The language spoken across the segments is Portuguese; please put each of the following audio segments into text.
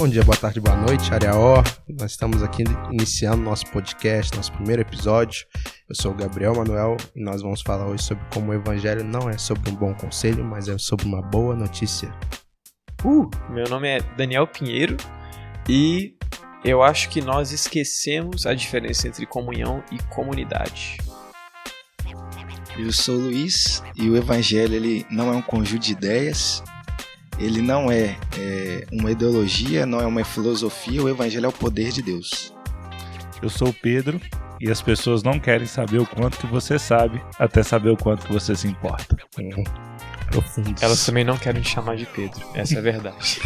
Bom dia, boa tarde, boa noite, área O. Nós estamos aqui iniciando nosso podcast, nosso primeiro episódio. Eu sou o Gabriel Manuel e nós vamos falar hoje sobre como o evangelho não é sobre um bom conselho, mas é sobre uma boa notícia. Uh, meu nome é Daniel Pinheiro e eu acho que nós esquecemos a diferença entre comunhão e comunidade. Eu sou o Luiz e o evangelho ele não é um conjunto de ideias, ele não é, é, uma ideologia, não é uma filosofia, o evangelho é o poder de Deus. Eu sou o Pedro e as pessoas não querem saber o quanto que você sabe, até saber o quanto que você se importa. Hum, Elas também não querem te chamar de Pedro, essa é a verdade.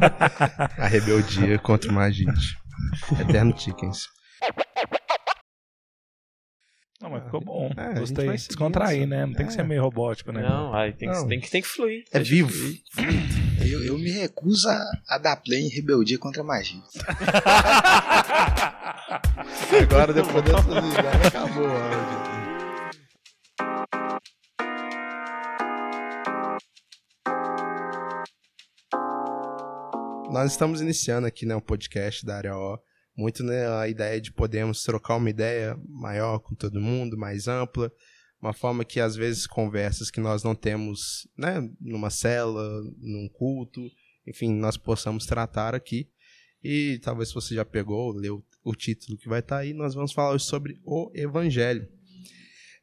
a rebeldia contra o agente. Eterno Chickens. Não, mas ficou bom. É, Gostei. Descontrair, né? Não tem que ser é. meio robótico, né? Não, aí tem, Que, tem, que, tem que fluir. É vivo. Eu, eu me recuso a, a dar play em rebeldia contra a magia. Agora, depois dessa ligada, acabou o áudio. Nós estamos iniciando aqui né, um podcast da área O muito né, a ideia de podermos trocar uma ideia maior com todo mundo, mais ampla, uma forma que às vezes conversas que nós não temos né, numa cela, num culto, enfim, nós possamos tratar aqui. E talvez você já pegou, leu o título que vai estar aí, nós vamos falar hoje sobre o Evangelho.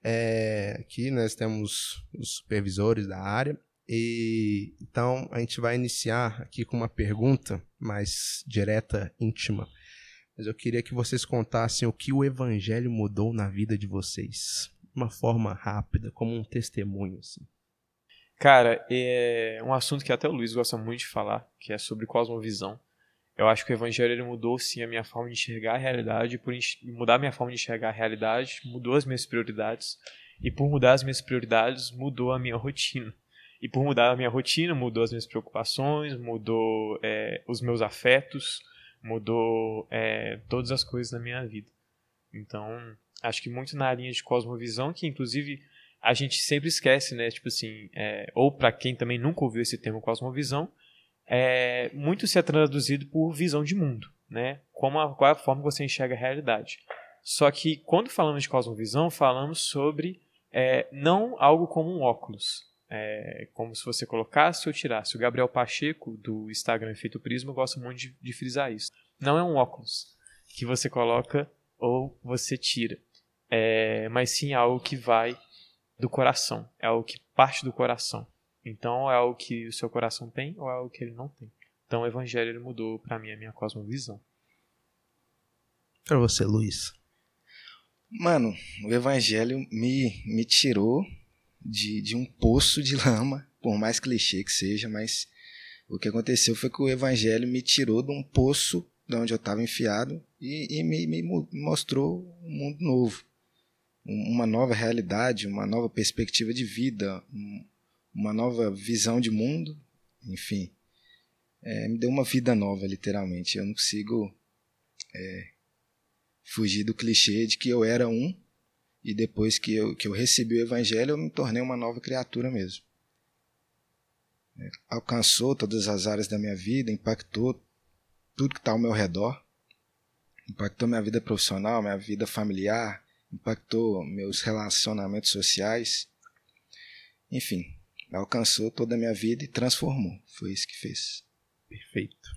É, aqui nós temos os supervisores da área, e então a gente vai iniciar aqui com uma pergunta mais direta, íntima mas eu queria que vocês contassem o que o evangelho mudou na vida de vocês. Uma forma rápida, como um testemunho, assim. Cara, é um assunto que até o Luiz gosta muito de falar, que é sobre cosmovisão. Eu acho que o evangelho mudou sim a minha forma de enxergar a realidade, por mudar a minha forma de enxergar a realidade, mudou as minhas prioridades, e por mudar as minhas prioridades, mudou a minha rotina. E por mudar a minha rotina, mudou as minhas preocupações, mudou é, os meus afetos, mudou é, todas as coisas na minha vida. Então, acho que muito na linha de cosmovisão, que inclusive a gente sempre esquece, né? Tipo assim, é, ou para quem também nunca ouviu esse termo cosmovisão, é, muito se é traduzido por visão de mundo, né? Como a, qual é a forma que você enxerga a realidade. Só que quando falamos de cosmovisão, falamos sobre é, não algo como um óculos, é como se você colocasse ou tirasse. O Gabriel Pacheco, do Instagram Efeito Prisma, gosta muito de, de frisar isso. Não é um óculos que você coloca ou você tira, é, mas sim algo que vai do coração, é algo que parte do coração. Então é algo que o seu coração tem ou é algo que ele não tem. Então o evangelho ele mudou para mim a minha cosmovisão. Para você, Luiz. Mano, o evangelho me, me tirou de, de um poço de lama, por mais clichê que seja, mas o que aconteceu foi que o evangelho me tirou de um poço de onde eu estava enfiado e, e me, me, mostrou um mundo novo, uma nova realidade, uma nova perspectiva de vida, uma nova visão de mundo, enfim. É, me deu uma vida nova, literalmente. Eu não consigo é, fugir do clichê de que eu era um e depois que eu, que eu recebi o evangelho, eu me tornei uma nova criatura mesmo. É, alcançou todas as áreas da minha vida, impactou tudo que está ao meu redor, impactou minha vida profissional, minha vida familiar, impactou meus relacionamentos sociais. Enfim, alcançou toda a minha vida e transformou. Foi isso que fez. Perfeito.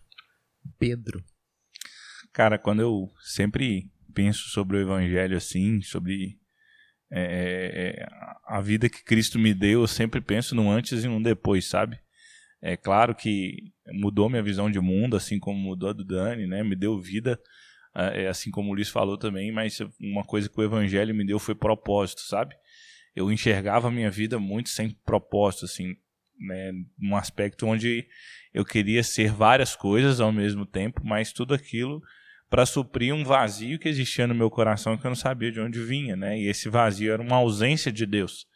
Pedro. Cara, quando eu sempre penso sobre o evangelho assim, sobre é, é, é, a vida que Cristo me deu, eu sempre penso no antes e no depois, sabe? É claro que mudou minha visão de mundo, assim como mudou a do Dani, né? Me deu vida, é, assim como o Luiz falou também, mas uma coisa que o Evangelho me deu foi propósito, sabe? Eu enxergava a minha vida muito sem propósito, assim, né? Um aspecto onde eu queria ser várias coisas ao mesmo tempo, mas tudo aquilo para suprir um vazio que existia no meu coração que eu não sabia de onde vinha, né? E esse vazio era uma ausência de Deus.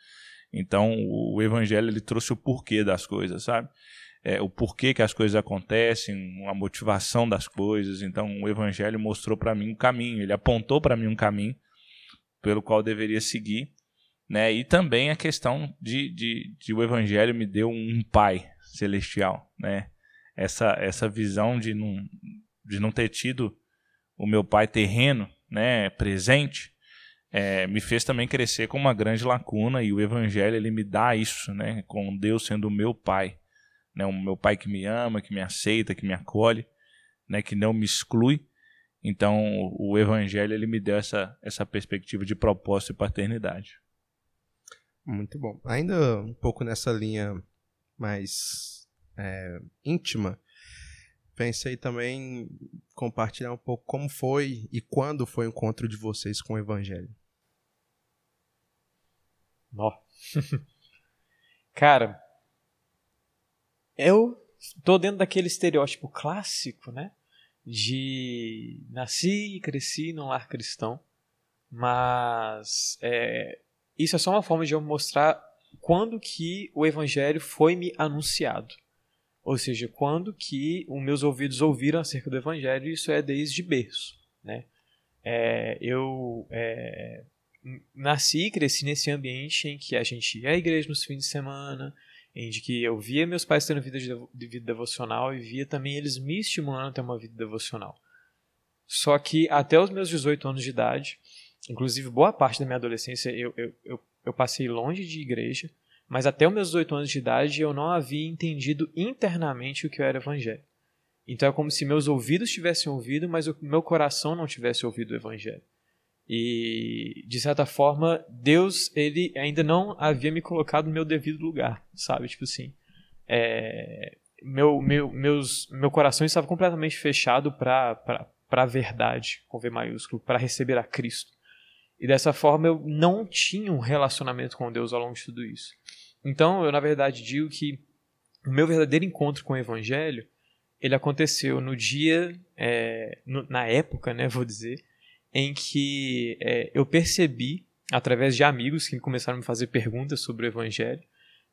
Então, o evangelho ele trouxe o porquê das coisas, sabe? É, o porquê que as coisas acontecem, a motivação das coisas. Então, o evangelho mostrou para mim um caminho, ele apontou para mim um caminho pelo qual eu deveria seguir, né? E também a questão de, de, de o evangelho me deu um pai celestial, né? essa, essa visão de não, de não ter tido o meu pai terreno né, presente, é, me fez também crescer com uma grande lacuna e o evangelho ele me dá isso, né, com Deus sendo o meu pai, né, o meu pai que me ama, que me aceita, que me acolhe, né, que não me exclui. Então, o evangelho ele me deu essa, essa perspectiva de propósito e paternidade. Muito bom. Ainda um pouco nessa linha mais é, íntima, pensei também em compartilhar um pouco como foi e quando foi o encontro de vocês com o Evangelho. Ó. Cara, eu tô dentro daquele estereótipo clássico, né? De nasci e cresci num lar cristão, mas é, isso é só uma forma de eu mostrar quando que o evangelho foi me anunciado. Ou seja, quando que os meus ouvidos ouviram acerca do Evangelho, isso é desde berço. Né? É, eu é, nasci e cresci nesse ambiente em que a gente ia à igreja nos fins de semana, em que eu via meus pais tendo vida de, de vida devocional e via também eles me estimulando a ter uma vida devocional. Só que até os meus 18 anos de idade, inclusive boa parte da minha adolescência, eu, eu, eu, eu passei longe de igreja, mas até os meus 18 anos de idade eu não havia entendido internamente o que era evangelho. Então é como se meus ouvidos tivessem ouvido, mas o meu coração não tivesse ouvido o evangelho. E de certa forma, Deus ele ainda não havia me colocado no meu devido lugar, sabe? Tipo assim, é, meu, meu, meus, meu coração estava completamente fechado para a verdade, com V maiúsculo, para receber a Cristo. E dessa forma eu não tinha um relacionamento com Deus ao longo de tudo isso. Então, eu na verdade digo que o meu verdadeiro encontro com o Evangelho ele aconteceu no dia, é, no, na época, né, vou dizer, em que é, eu percebi, através de amigos que começaram a me fazer perguntas sobre o Evangelho,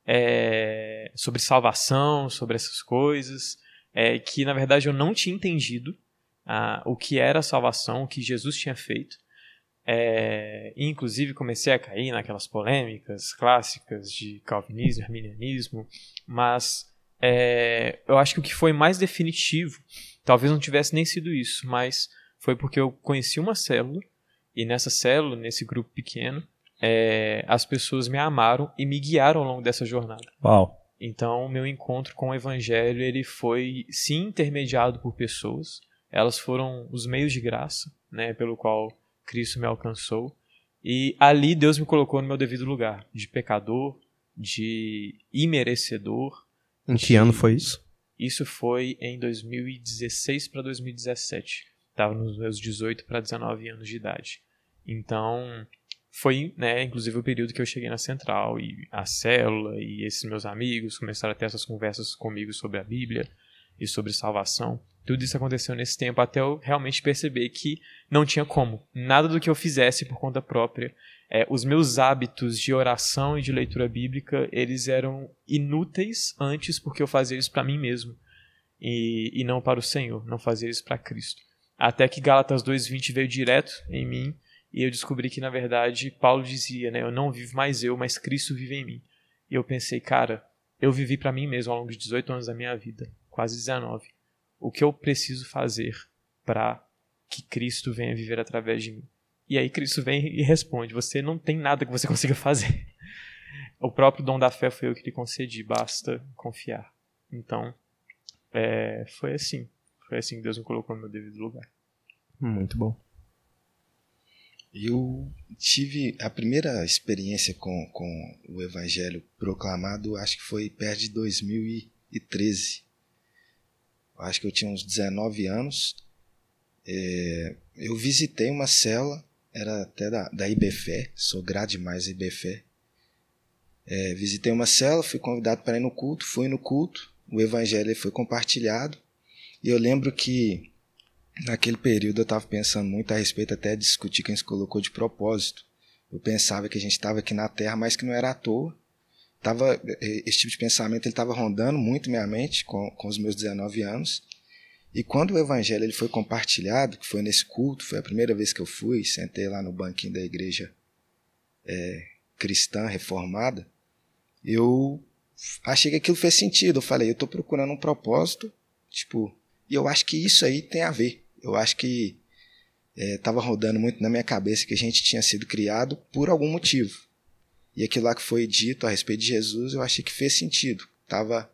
é, sobre salvação, sobre essas coisas, é, que na verdade eu não tinha entendido ah, o que era salvação, o que Jesus tinha feito. É, inclusive comecei a cair naquelas polêmicas clássicas de calvinismo, arminianismo, mas é, eu acho que o que foi mais definitivo, talvez não tivesse nem sido isso, mas foi porque eu conheci uma célula e nessa célula, nesse grupo pequeno, é, as pessoas me amaram e me guiaram ao longo dessa jornada. Uau. Então, meu encontro com o Evangelho ele foi sim intermediado por pessoas. Elas foram os meios de graça, né, pelo qual Cristo me alcançou. E ali Deus me colocou no meu devido lugar, de pecador, de imerecedor. Em que de... ano foi isso? Isso foi em 2016 para 2017. Estava nos meus 18 para 19 anos de idade. Então, foi, né, inclusive o período que eu cheguei na central e a célula e esses meus amigos começaram a ter essas conversas comigo sobre a Bíblia e sobre salvação. Tudo isso aconteceu nesse tempo até eu realmente perceber que não tinha como. Nada do que eu fizesse por conta própria. É, os meus hábitos de oração e de leitura bíblica, eles eram inúteis antes porque eu fazia isso para mim mesmo. E, e não para o Senhor, não fazia isso para Cristo. Até que Gálatas 2.20 veio direto em mim e eu descobri que, na verdade, Paulo dizia, né, eu não vivo mais eu, mas Cristo vive em mim. E eu pensei, cara, eu vivi para mim mesmo ao longo de 18 anos da minha vida, quase 19 o que eu preciso fazer para que Cristo venha viver através de mim. E aí Cristo vem e responde: Você não tem nada que você consiga fazer. O próprio dom da fé foi eu que lhe concedi, basta confiar. Então, é, foi assim. Foi assim que Deus me colocou no meu devido lugar. Muito bom. Eu tive a primeira experiência com, com o Evangelho proclamado, acho que foi perto de 2013 acho que eu tinha uns 19 anos. É, eu visitei uma cela, era até da, da IBFE, sou grato demais da IBFE. É, visitei uma cela, fui convidado para ir no culto, fui no culto, o evangelho foi compartilhado. E eu lembro que naquele período eu estava pensando muito a respeito até de discutir quem se colocou de propósito. Eu pensava que a gente estava aqui na Terra, mas que não era à toa tava, esse tipo de pensamento estava rondando muito minha mente com, com os meus 19 anos. E quando o evangelho ele foi compartilhado, que foi nesse culto, foi a primeira vez que eu fui, sentei lá no banquinho da igreja é, cristã reformada, eu achei que aquilo fez sentido. Eu falei, eu estou procurando um propósito Tipo, e eu acho que isso aí tem a ver. Eu acho que estava é, rodando muito na minha cabeça que a gente tinha sido criado por algum motivo. E aquilo lá que foi dito a respeito de Jesus, eu achei que fez sentido. Tava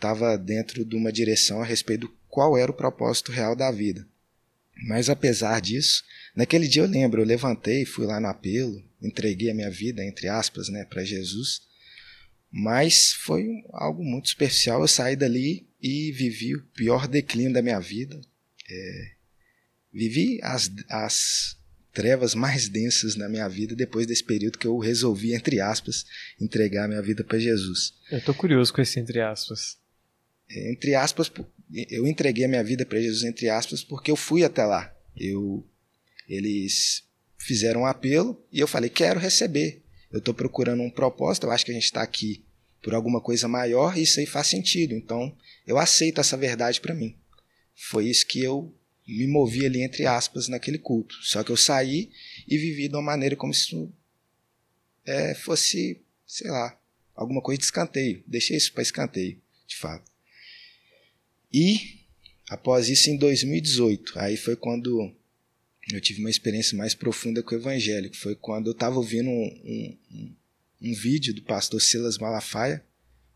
tava dentro de uma direção a respeito do qual era o propósito real da vida. Mas apesar disso, naquele dia eu lembro, eu levantei, fui lá no apelo, entreguei a minha vida, entre aspas, né, para Jesus. Mas foi algo muito especial. Eu saí dali e vivi o pior declínio da minha vida. É, vivi as, as trevas mais densas na minha vida depois desse período que eu resolvi, entre aspas, entregar minha vida para Jesus. Eu tô curioso com esse entre aspas. É, entre aspas, eu entreguei a minha vida para Jesus, entre aspas, porque eu fui até lá. Eu, eles fizeram um apelo e eu falei, quero receber. Eu estou procurando um propósito, eu acho que a gente está aqui por alguma coisa maior e isso aí faz sentido. Então, eu aceito essa verdade para mim. Foi isso que eu me movi ali entre aspas naquele culto. Só que eu saí e vivi de uma maneira como se é, fosse, sei lá, alguma coisa de escanteio. Deixei isso para escanteio, de fato. E após isso, em 2018, aí foi quando eu tive uma experiência mais profunda com o evangelho, que foi quando eu estava ouvindo um, um, um, vídeo do pastor Silas Malafaia,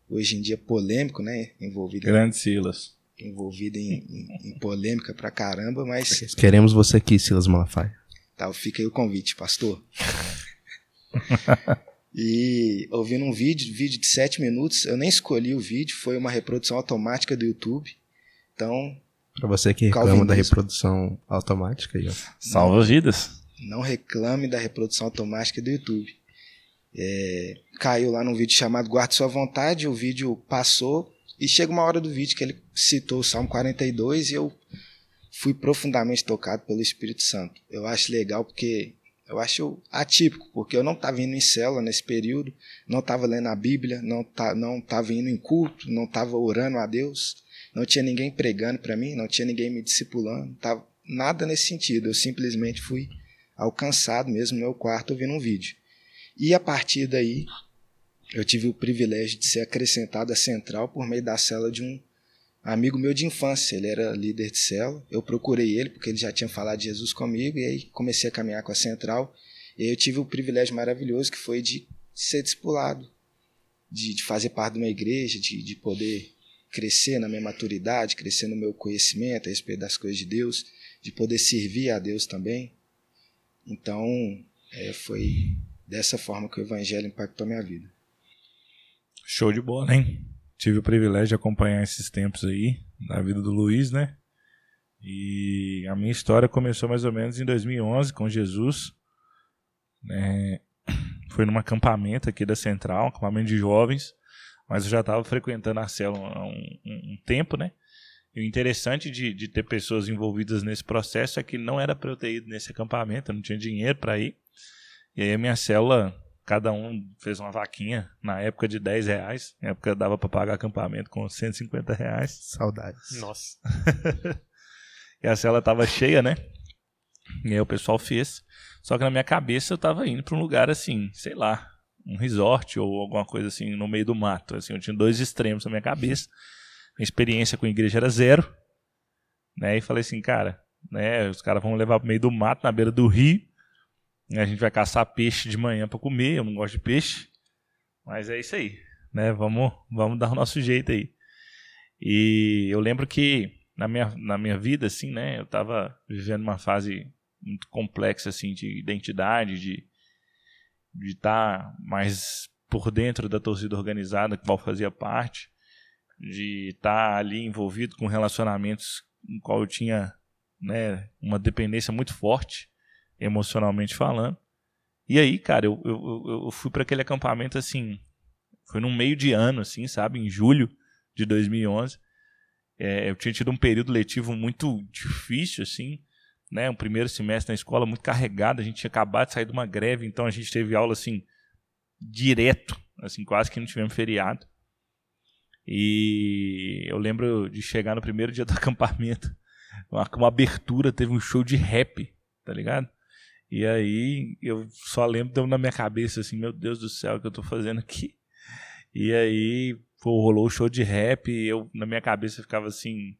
hoje em dia polêmico, né? Envolvido Grande Silas envolvido em, em, em, polêmica pra caramba, mas. Queremos você aqui, Silas Malafaia. Tá, fica aí o convite, pastor. e ouvindo um vídeo, vídeo de sete minutos, eu nem escolhi o vídeo, foi uma reprodução automática do YouTube. Então. Pra você que reclama da reprodução automática aí, ó. Salva vidas. Não reclame da reprodução automática do YouTube. É, caiu lá num vídeo chamado Guarde Sua Vontade, o vídeo passou, e chega uma hora do vídeo que ele citou o Salmo 42 e eu fui profundamente tocado pelo Espírito Santo. Eu acho legal porque eu acho atípico, porque eu não estava indo em célula nesse período, não estava lendo a Bíblia, não tá, não estava indo em culto, não estava orando a Deus, não tinha ninguém pregando para mim, não tinha ninguém me discipulando, tava nada nesse sentido. Eu simplesmente fui alcançado mesmo no meu quarto ouvindo um vídeo. E a partir daí eu tive o privilégio de ser acrescentado à central por meio da cela de um amigo meu de infância. Ele era líder de cela. Eu procurei ele porque ele já tinha falado de Jesus comigo e aí comecei a caminhar com a central. E aí eu tive o privilégio maravilhoso que foi de ser discipulado, de, de fazer parte de uma igreja, de, de poder crescer na minha maturidade, crescer no meu conhecimento a respeito das coisas de Deus, de poder servir a Deus também. Então, é, foi dessa forma que o Evangelho impactou a minha vida. Show de bola, hein? Tive o privilégio de acompanhar esses tempos aí na vida do Luiz, né? E a minha história começou mais ou menos em 2011 com Jesus. É, foi num acampamento aqui da Central, acampamento de jovens, mas eu já estava frequentando a célula há um, um, um, tempo, né? E o interessante de, de ter pessoas envolvidas nesse processo é que não era para eu ter ido nesse acampamento, eu não tinha dinheiro para ir. E aí a minha célula Cada um fez uma vaquinha na época de 10 reais. Na época dava para pagar acampamento com 150 reais. Saudades. Nossa. e a cela tava cheia, né? E aí o pessoal fez. Só que na minha cabeça eu tava indo para um lugar assim, sei lá, um resort ou alguma coisa assim no meio do mato. Assim, eu tinha dois extremos na minha cabeça. Minha experiência com a igreja era zero. Né? E falei assim, cara, né, os caras vão levar pro meio do mato, na beira do rio. A gente vai caçar peixe de manhã para comer. Eu não gosto de peixe. Mas é isso aí. Né? Vamos, vamos dar o nosso jeito aí. E eu lembro que na minha, na minha vida, assim, né? Eu estava vivendo uma fase muito complexa, assim, de identidade, de estar tá mais por dentro da torcida organizada, qual fazia parte, de estar tá ali envolvido com relacionamentos em qual eu tinha né, uma dependência muito forte emocionalmente falando. E aí, cara, eu, eu, eu fui para aquele acampamento assim, foi no meio de ano, assim, sabe, em julho de 2011. É, eu tinha tido um período letivo muito difícil, assim, né, um primeiro semestre na escola muito carregado, a gente tinha acabado de sair de uma greve, então a gente teve aula, assim, direto, assim, quase que não tivemos feriado. E eu lembro de chegar no primeiro dia do acampamento, uma, uma abertura, teve um show de rap, tá ligado? E aí eu só lembro na minha cabeça assim, meu Deus do céu, o que eu tô fazendo aqui? E aí rolou o show de rap e eu, na minha cabeça, ficava assim,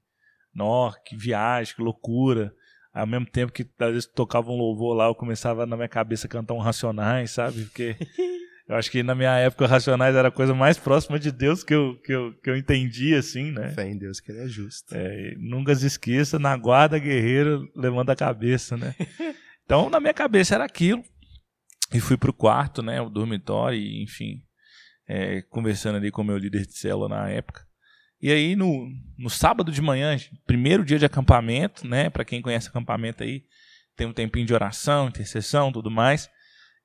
nó, que viagem, que loucura. Ao mesmo tempo que às vezes tocava um louvor lá, eu começava na minha cabeça a cantar um Racionais, sabe? Porque eu acho que na minha época Racionais era a coisa mais próxima de Deus que eu, que eu, que eu entendi, assim, né? Fé em Deus que ele é justo. É, nunca se esqueça, na guarda guerreiro, levanta a cabeça, né? Então, na minha cabeça era aquilo. E fui pro quarto, né? O dormitório, e, enfim, é, conversando ali com o meu líder de célula na época. E aí, no, no sábado de manhã, primeiro dia de acampamento, né? Para quem conhece acampamento aí, tem um tempinho de oração, intercessão, tudo mais.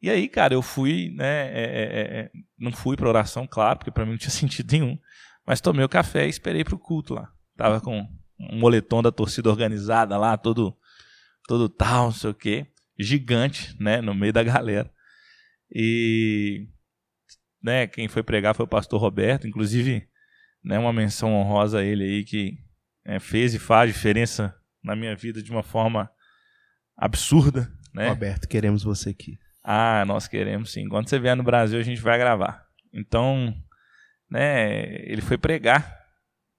E aí, cara, eu fui, né? É, é, é não fui para oração, claro, porque para mim não tinha sentido nenhum. Mas tomei o café e esperei pro culto lá. Tava com um moletom da torcida organizada lá, todo, todo tal, não sei o quê. Gigante, né? No meio da galera. E né, quem foi pregar foi o pastor Roberto, inclusive, né, uma menção honrosa a ele aí que é, fez e faz diferença na minha vida de uma forma absurda, né? Roberto, queremos você aqui. Ah, nós queremos sim. Quando você vier no Brasil, a gente vai gravar. Então, né, ele foi pregar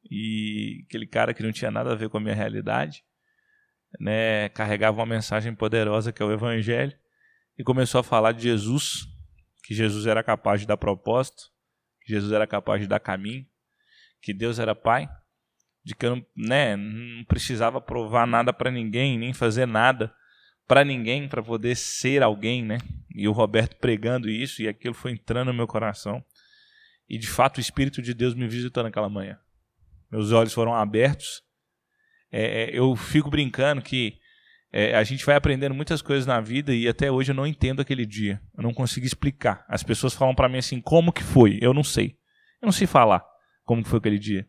e aquele cara que não tinha nada a ver com a minha realidade, né, carregava uma mensagem poderosa que é o evangelho e começou a falar de Jesus que Jesus era capaz de dar propósito, que Jesus era capaz de dar caminho, que Deus era Pai, de que eu não, né, não precisava provar nada para ninguém, nem fazer nada para ninguém para poder ser alguém, né? E o Roberto pregando isso e aquilo foi entrando no meu coração. E de fato o Espírito de Deus me visitou naquela manhã. Meus olhos foram abertos. É, é eu fico brincando que é, a gente vai aprendendo muitas coisas na vida e até hoje eu não entendo aquele dia. Eu não consigo explicar. As pessoas falam para mim assim, como que foi? Eu não sei. Eu não sei falar como que foi aquele dia.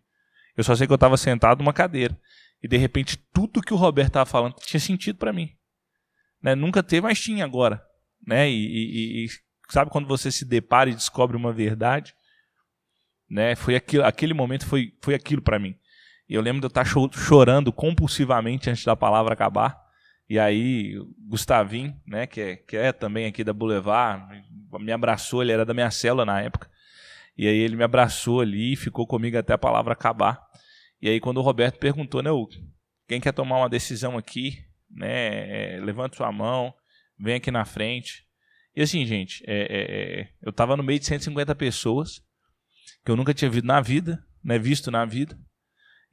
Eu só sei que eu estava sentado numa cadeira e de repente tudo que o Roberto estava falando tinha sentido para mim. Né? Nunca teve, mas tinha agora. Né? E, e, e, sabe quando você se depara e descobre uma verdade? Né? Foi aquilo, aquele momento foi, foi aquilo para mim. Eu lembro de eu estar chorando compulsivamente antes da palavra acabar e aí, Gustavinho, né, que é, que é também aqui da Boulevard, me abraçou, ele era da minha cela na época. E aí ele me abraçou ali e ficou comigo até a palavra acabar. E aí quando o Roberto perguntou, né, quem quer tomar uma decisão aqui, né, é, levanta sua mão, vem aqui na frente. E assim, gente, é, é, é eu estava no meio de 150 pessoas que eu nunca tinha visto na vida, né, visto na vida.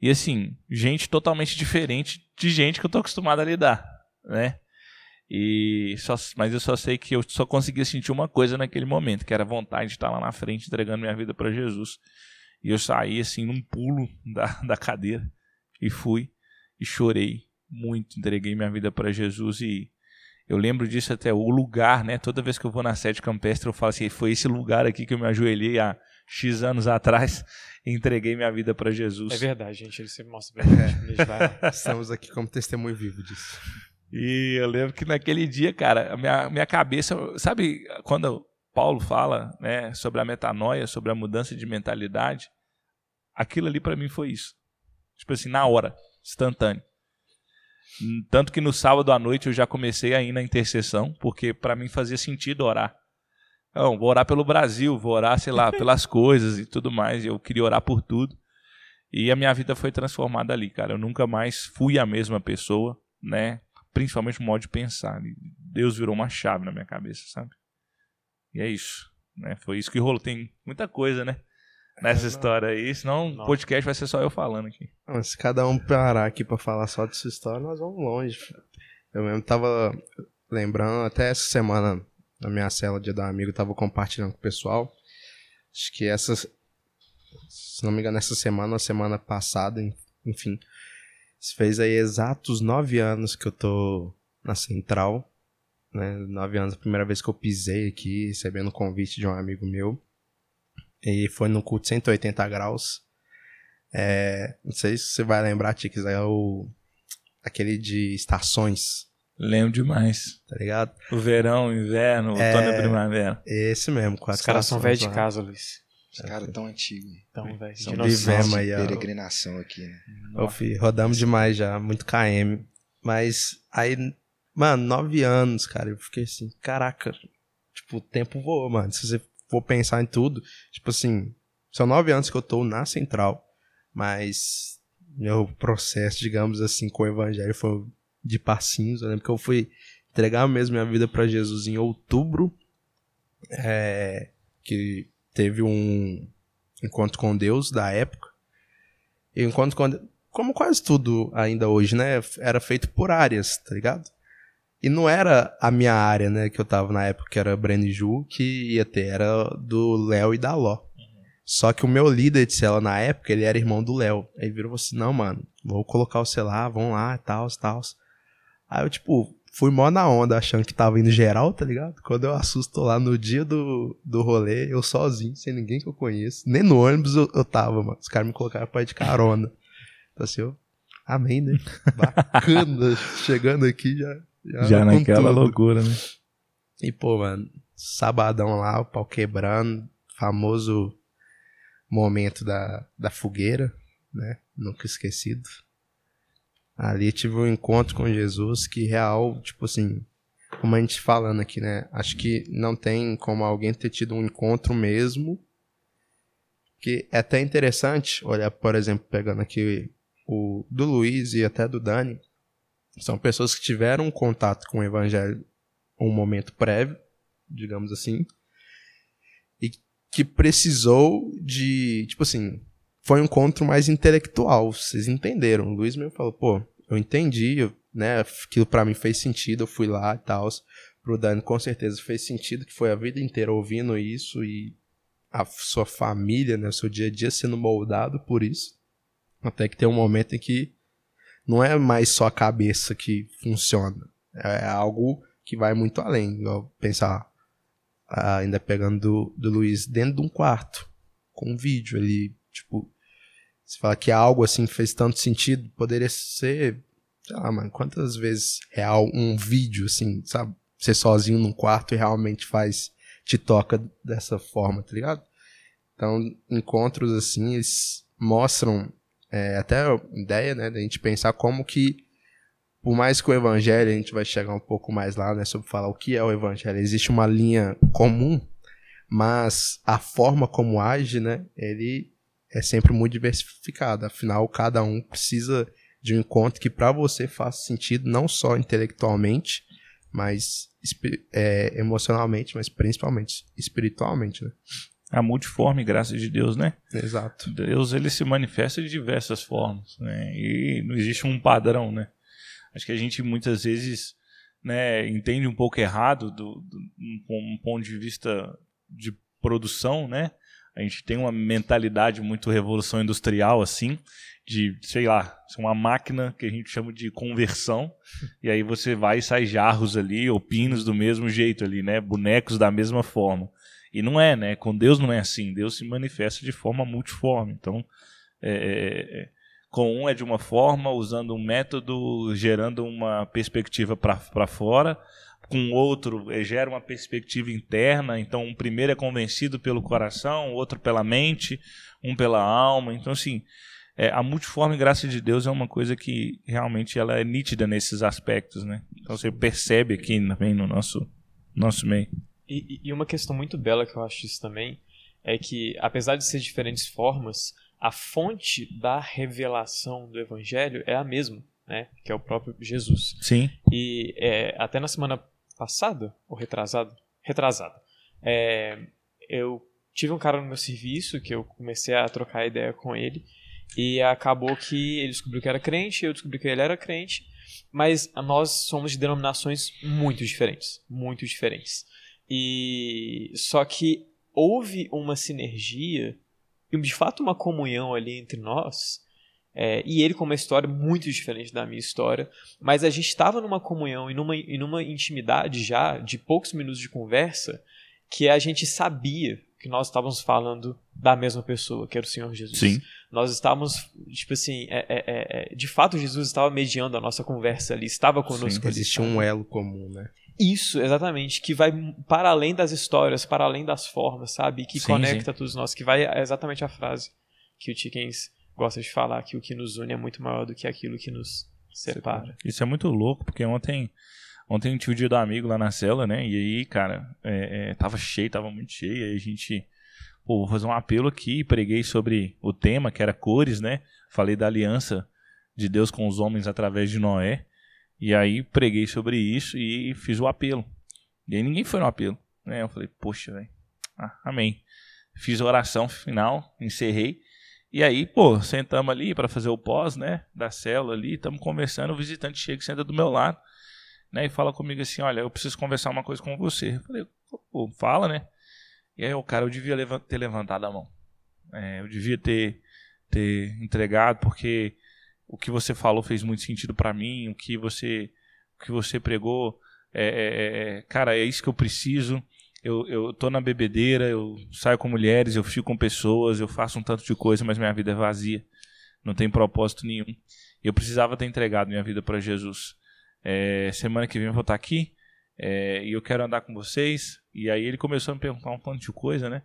E assim, gente totalmente diferente de gente que eu tô acostumado a lidar né? E só, mas eu só sei que eu só conseguia sentir uma coisa naquele momento, que era vontade de estar lá na frente entregando minha vida para Jesus. E eu saí assim num pulo da, da cadeira e fui e chorei muito, entreguei minha vida para Jesus e eu lembro disso até o lugar, né? Toda vez que eu vou na sede campestre, eu falo assim, foi esse lugar aqui que eu me ajoelhei há X anos atrás entreguei minha vida para Jesus. É verdade, gente, ele sempre mostra verdade. É. Estamos aqui como testemunho vivo disso. E eu lembro que naquele dia, cara, a minha, minha cabeça, sabe quando Paulo fala né, sobre a metanoia, sobre a mudança de mentalidade? Aquilo ali para mim foi isso. Tipo assim, na hora, instantâneo. Tanto que no sábado à noite eu já comecei a ir na intercessão, porque para mim fazia sentido orar. Não, vou orar pelo Brasil, vou orar, sei lá, pelas coisas e tudo mais. Eu queria orar por tudo. E a minha vida foi transformada ali, cara. Eu nunca mais fui a mesma pessoa, né? principalmente o modo de pensar. Deus virou uma chave na minha cabeça, sabe? E é isso. Né? Foi isso que rolou. Tem muita coisa, né? Nessa é, história aí, senão o podcast vai ser só eu falando aqui. Não, se cada um parar aqui pra falar só dessa história, nós vamos longe. Eu mesmo tava lembrando, até essa semana, na minha cela de dar amigo, tava compartilhando com o pessoal. Acho que essa, se não me engano, essa semana, semana passada, enfim, fez aí exatos nove anos que eu tô na central. Né? Nove anos, a primeira vez que eu pisei aqui, recebendo o convite de um amigo meu. E foi no culto 180 graus. É, não sei se você vai lembrar, Tix, é o. aquele de estações. Lembro demais. Tá ligado? O verão, o inverno, o é, outono e primavera. Esse mesmo, quatro Os caras são velhos de casa, Luiz. Os caras tão antigos. Então, velho. São vivemos aí, peregrinação aqui, né? Ô, filho, rodamos demais já, muito KM. Mas aí, mano, nove anos, cara, eu fiquei assim, caraca. Tipo, o tempo voa, mano. Se você for pensar em tudo, tipo assim, São nove anos que eu tô na central, mas meu processo, digamos assim, com o evangelho foi de passinhos. Eu lembro que eu fui entregar mesmo minha vida para Jesus em outubro, é, que teve um encontro com Deus da época. E o encontro com como quase tudo ainda hoje, né, era feito por áreas, tá ligado? E não era a minha área, né, que eu tava na época, que era Ju, que ia ter, era do Léo e da Ló. Só que o meu líder de cela na época, ele era irmão do Léo. Aí virou assim, não, mano, vou colocar o celular, vão lá, tal, tal. Aí eu, tipo, fui mó na onda, achando que tava indo geral, tá ligado? Quando eu assusto lá no dia do, do rolê, eu sozinho, sem ninguém que eu conheço. Nem no ônibus eu, eu tava, mano. Os caras me colocaram pra ir de carona. Então assim, eu, amém, né? Bacana. Chegando aqui já. Já, já naquela tudo. loucura, né? E, pô, mano, sabadão lá, o pau quebrando, famoso momento da, da fogueira, né? Nunca esquecido. Ali tive um encontro com Jesus que real, tipo assim, como a gente falando aqui, né? Acho que não tem como alguém ter tido um encontro mesmo. Que é até interessante olhar, por exemplo, pegando aqui o do Luiz e até do Dani. São pessoas que tiveram um contato com o evangelho um momento prévio, digamos assim, e que precisou de, tipo assim, foi um encontro mais intelectual, vocês entenderam. O Luiz mesmo falou, pô, eu entendi, eu, né, aquilo para mim fez sentido, eu fui lá e tal. Pro Dani com certeza fez sentido, que foi a vida inteira ouvindo isso e a sua família, né, o seu dia a dia sendo moldado por isso. Até que tem um momento em que não é mais só a cabeça que funciona, é algo que vai muito além. Igual pensar, ainda pegando do, do Luiz, dentro de um quarto, com um vídeo ali, tipo, você fala que algo assim fez tanto sentido, poderia ser, sei lá, mano, quantas vezes real um vídeo, assim, sabe? Ser sozinho num quarto e realmente faz, te toca dessa forma, tá ligado? Então, encontros assim, eles mostram é, até a ideia, né, da gente pensar como que, por mais que o evangelho, a gente vai chegar um pouco mais lá, né, sobre falar o que é o evangelho, existe uma linha comum, mas a forma como age, né, ele é sempre muito diversificada. Afinal, cada um precisa de um encontro que para você faça sentido, não só intelectualmente, mas é, emocionalmente, mas principalmente espiritualmente, né? A multiforme graça de Deus, né? Exato. Deus ele se manifesta de diversas formas, né? E não existe um padrão, né? Acho que a gente muitas vezes, né, entende um pouco errado do, do um, um ponto de vista de produção, né? A gente tem uma mentalidade muito revolução industrial, assim, de, sei lá, uma máquina que a gente chama de conversão, e aí você vai e sai jarros ali, ou pinos do mesmo jeito ali, né? Bonecos da mesma forma. E não é, né? Com Deus não é assim. Deus se manifesta de forma multiforme. Então, é, é, é com um é de uma forma, usando um método, gerando uma perspectiva para fora com outro eh, gera uma perspectiva interna. Então, um primeiro é convencido pelo coração, o outro pela mente, um pela alma. Então, assim, é, a multiforme graça de Deus é uma coisa que realmente ela é nítida nesses aspectos, né? Então, você percebe aqui também no nosso, nosso meio. E, e uma questão muito bela que eu acho isso também é que, apesar de ser diferentes formas, a fonte da revelação do evangelho é a mesma. Né, que é o próprio Jesus. Sim. E é, até na semana passada ou retrasado? Retrasado. É, eu tive um cara no meu serviço que eu comecei a trocar ideia com ele e acabou que ele descobriu que era crente, eu descobri que ele era crente, mas nós somos de denominações muito diferentes, muito diferentes. E só que houve uma sinergia e de fato uma comunhão ali entre nós é, e ele com uma história muito diferente da minha história, mas a gente estava numa comunhão e numa, e numa intimidade já de poucos minutos de conversa que a gente sabia que nós estávamos falando da mesma pessoa, que era o Senhor Jesus. Sim. Nós estávamos, tipo assim, é, é, é, de fato Jesus estava mediando a nossa conversa ali, estava conosco Sim, ali. Existia um elo comum, né? Isso, exatamente, que vai para além das histórias, para além das formas, sabe? Que sim, conecta sim. todos nós, que vai é exatamente a frase que o Chickens gosta de falar que o que nos une é muito maior do que aquilo que nos separa. Isso é muito louco, porque ontem ontem viu o dia do amigo lá na cela, né? E aí, cara, é, é, tava cheio, tava muito cheio. Aí a gente pô, vou fazer um apelo aqui, preguei sobre o tema, que era cores, né? Falei da aliança de Deus com os homens através de Noé. E aí preguei sobre isso e fiz o apelo. E aí ninguém foi no apelo. Né? Eu falei, poxa, velho. Ah, amém. Fiz a oração final, encerrei. E aí, pô, sentamos ali para fazer o pós, né? Da célula ali, estamos conversando. O visitante chega e senta do meu lado, né? E fala comigo assim: Olha, eu preciso conversar uma coisa com você. Eu falei, pô, fala, né? E aí, o cara, eu devia ter levantado a mão. É, eu devia ter, ter entregado, porque o que você falou fez muito sentido para mim. O que você, o que você pregou, é, é, é, cara, é isso que eu preciso eu, eu tô na bebedeira, eu saio com mulheres, eu fico com pessoas, eu faço um tanto de coisa, mas minha vida é vazia. Não tem propósito nenhum. Eu precisava ter entregado minha vida para Jesus. É, semana que vem eu vou estar aqui é, e eu quero andar com vocês. E aí ele começou a me perguntar um tanto de coisa, né?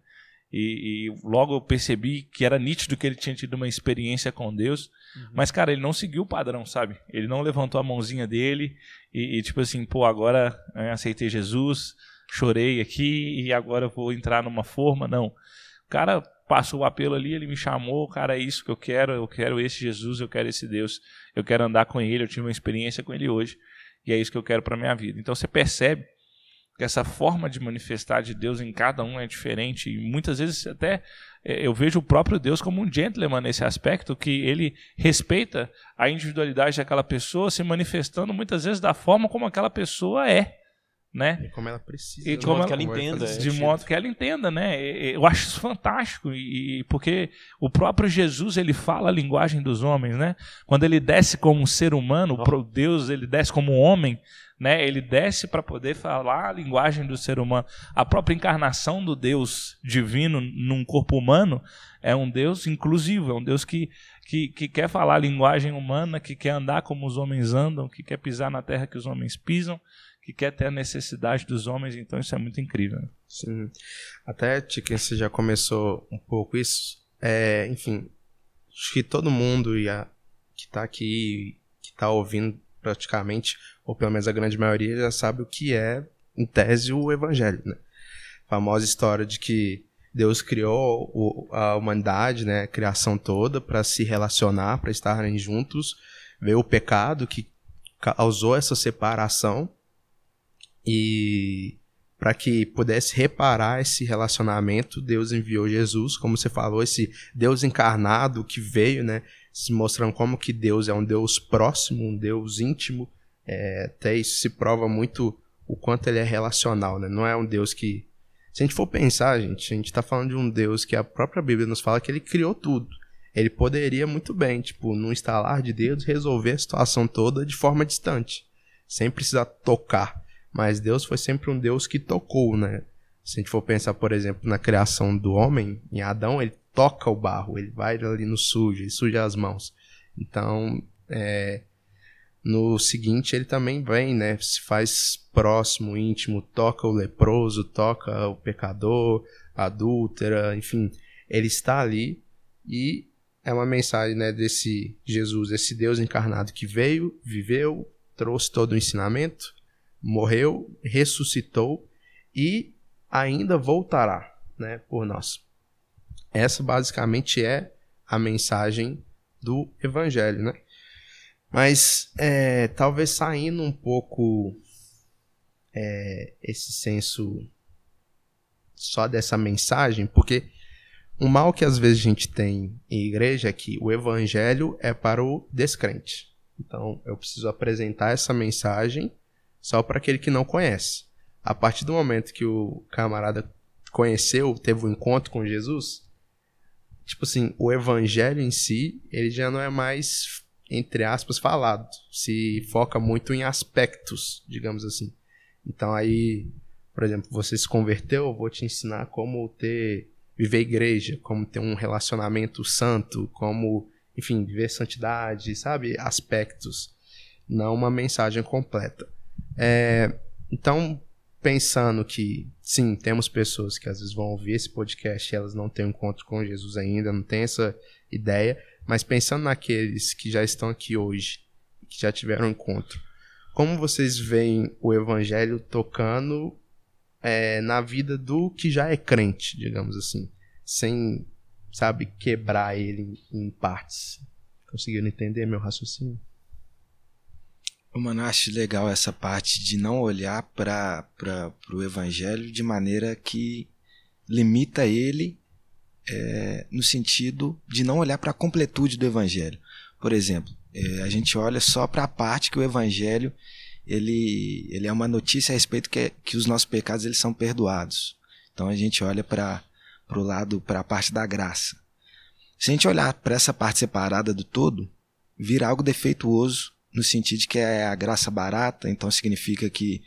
E, e, logo eu percebi que era nítido que ele tinha tido uma experiência com Deus. Uhum. Mas, cara, ele não seguiu o padrão, sabe? Ele não levantou a mãozinha dele e, e tipo assim, pô, agora eu aceitei Jesus chorei aqui e agora vou entrar numa forma. Não. O cara passou o apelo ali, ele me chamou, cara, é isso que eu quero, eu quero esse Jesus, eu quero esse Deus, eu quero andar com ele, eu tive uma experiência com ele hoje e é isso que eu quero para minha vida. Então você percebe que essa forma de manifestar de Deus em cada um é diferente e muitas vezes até é, eu vejo o próprio Deus como um gentleman nesse aspecto, que ele respeita a individualidade daquela pessoa, se manifestando muitas vezes da forma como aquela pessoa é né? E como ela precisa. E de modo que ela entenda. De modo que ela entenda, né? Eu acho isso fantástico e porque o próprio Jesus ele fala a linguagem dos homens, né? Quando ele desce como um ser humano, oh. Deus ele desce como um homem, né? Ele desce para poder falar a linguagem do ser humano. A própria encarnação do Deus divino num corpo humano é um Deus inclusivo, é um Deus que que, que quer falar a linguagem humana, que quer andar como os homens andam, que quer pisar na terra que os homens pisam que quer ter a necessidade dos homens, então isso é muito incrível. Sim. Até, Tiquinho, você já começou um pouco isso. É, enfim, acho que todo mundo ia, que está aqui, que está ouvindo praticamente, ou pelo menos a grande maioria, já sabe o que é, em tese, o evangelho, né? A famosa história de que Deus criou a humanidade, né, a criação toda, para se relacionar, para estarem juntos, veio o pecado que causou essa separação e para que pudesse reparar esse relacionamento, Deus enviou Jesus, como você falou, esse Deus encarnado que veio, né? Se mostrando como que Deus é um Deus próximo, um Deus íntimo. É, até isso se prova muito o quanto ele é relacional, né? Não é um Deus que. Se a gente for pensar, gente, a gente está falando de um Deus que a própria Bíblia nos fala que ele criou tudo. Ele poderia muito bem, tipo, num instalar de Deus, resolver a situação toda de forma distante, sem precisar tocar. Mas Deus foi sempre um Deus que tocou, né? Se a gente for pensar, por exemplo, na criação do homem, em Adão, ele toca o barro, ele vai ali no sujo, ele suja as mãos. Então, é, no seguinte, ele também vem, né? Se faz próximo, íntimo, toca o leproso, toca o pecador, a adúltera, enfim, ele está ali e é uma mensagem, né, desse Jesus, esse Deus encarnado que veio, viveu, trouxe todo o ensinamento, morreu, ressuscitou e ainda voltará né, por nós. Essa basicamente é a mensagem do Evangelho. Né? Mas é, talvez saindo um pouco é, esse senso só dessa mensagem, porque o mal que às vezes a gente tem em igreja é que o evangelho é para o descrente. Então eu preciso apresentar essa mensagem só para aquele que não conhece. A partir do momento que o camarada conheceu, teve um encontro com Jesus, tipo assim, o evangelho em si, ele já não é mais, entre aspas, falado. Se foca muito em aspectos, digamos assim. Então aí, por exemplo, você se converteu, eu vou te ensinar como ter viver igreja, como ter um relacionamento santo, como, enfim, viver santidade, sabe? Aspectos, não uma mensagem completa. É, então, pensando que, sim, temos pessoas que às vezes vão ouvir esse podcast e elas não têm um encontro com Jesus ainda, não têm essa ideia, mas pensando naqueles que já estão aqui hoje, que já tiveram um encontro, como vocês veem o evangelho tocando é, na vida do que já é crente, digamos assim? sem, sabe, quebrar ele em, partes. Conseguiram entender meu raciocínio? Mano, eu acho legal essa parte de não olhar para o evangelho de maneira que limita ele é, no sentido de não olhar para a completude do evangelho. Por exemplo, é, a gente olha só para a parte que o evangelho ele, ele é uma notícia a respeito que, que os nossos pecados eles são perdoados. Então a gente olha para o lado, para a parte da graça. Se a gente olhar para essa parte separada do todo, vira algo defeituoso no sentido de que é a graça barata, então significa que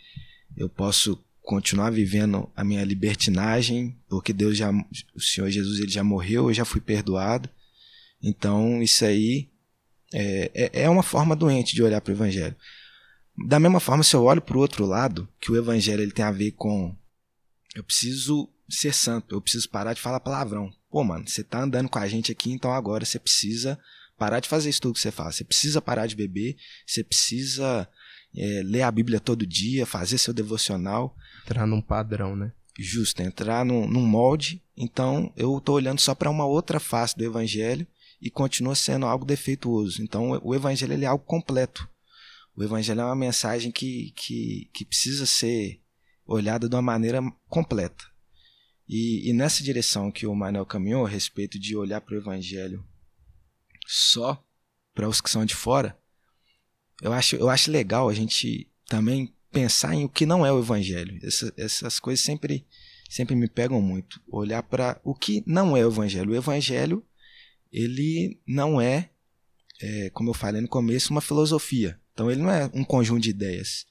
eu posso continuar vivendo a minha libertinagem, porque Deus já, o Senhor Jesus ele já morreu, eu já fui perdoado. Então isso aí é, é, é uma forma doente de olhar para o Evangelho. Da mesma forma, se eu olho para o outro lado, que o Evangelho ele tem a ver com eu preciso ser santo, eu preciso parar de falar palavrão. Pô, mano, você tá andando com a gente aqui, então agora você precisa parar de fazer isso tudo que você faz. Você precisa parar de beber, você precisa é, ler a Bíblia todo dia, fazer seu devocional. Entrar num padrão, né? Justo, entrar num, num molde. Então eu estou olhando só para uma outra face do Evangelho e continua sendo algo defeituoso. Então o Evangelho ele é algo completo. O Evangelho é uma mensagem que, que, que precisa ser olhada de uma maneira completa. E, e nessa direção que o Manuel caminhou a respeito de olhar para o Evangelho só para os que são de fora, eu acho, eu acho legal a gente também pensar em o que não é o evangelho. Essa, essas coisas sempre, sempre me pegam muito. Olhar para o que não é o evangelho. O evangelho, ele não é, é, como eu falei no começo, uma filosofia. Então ele não é um conjunto de ideias.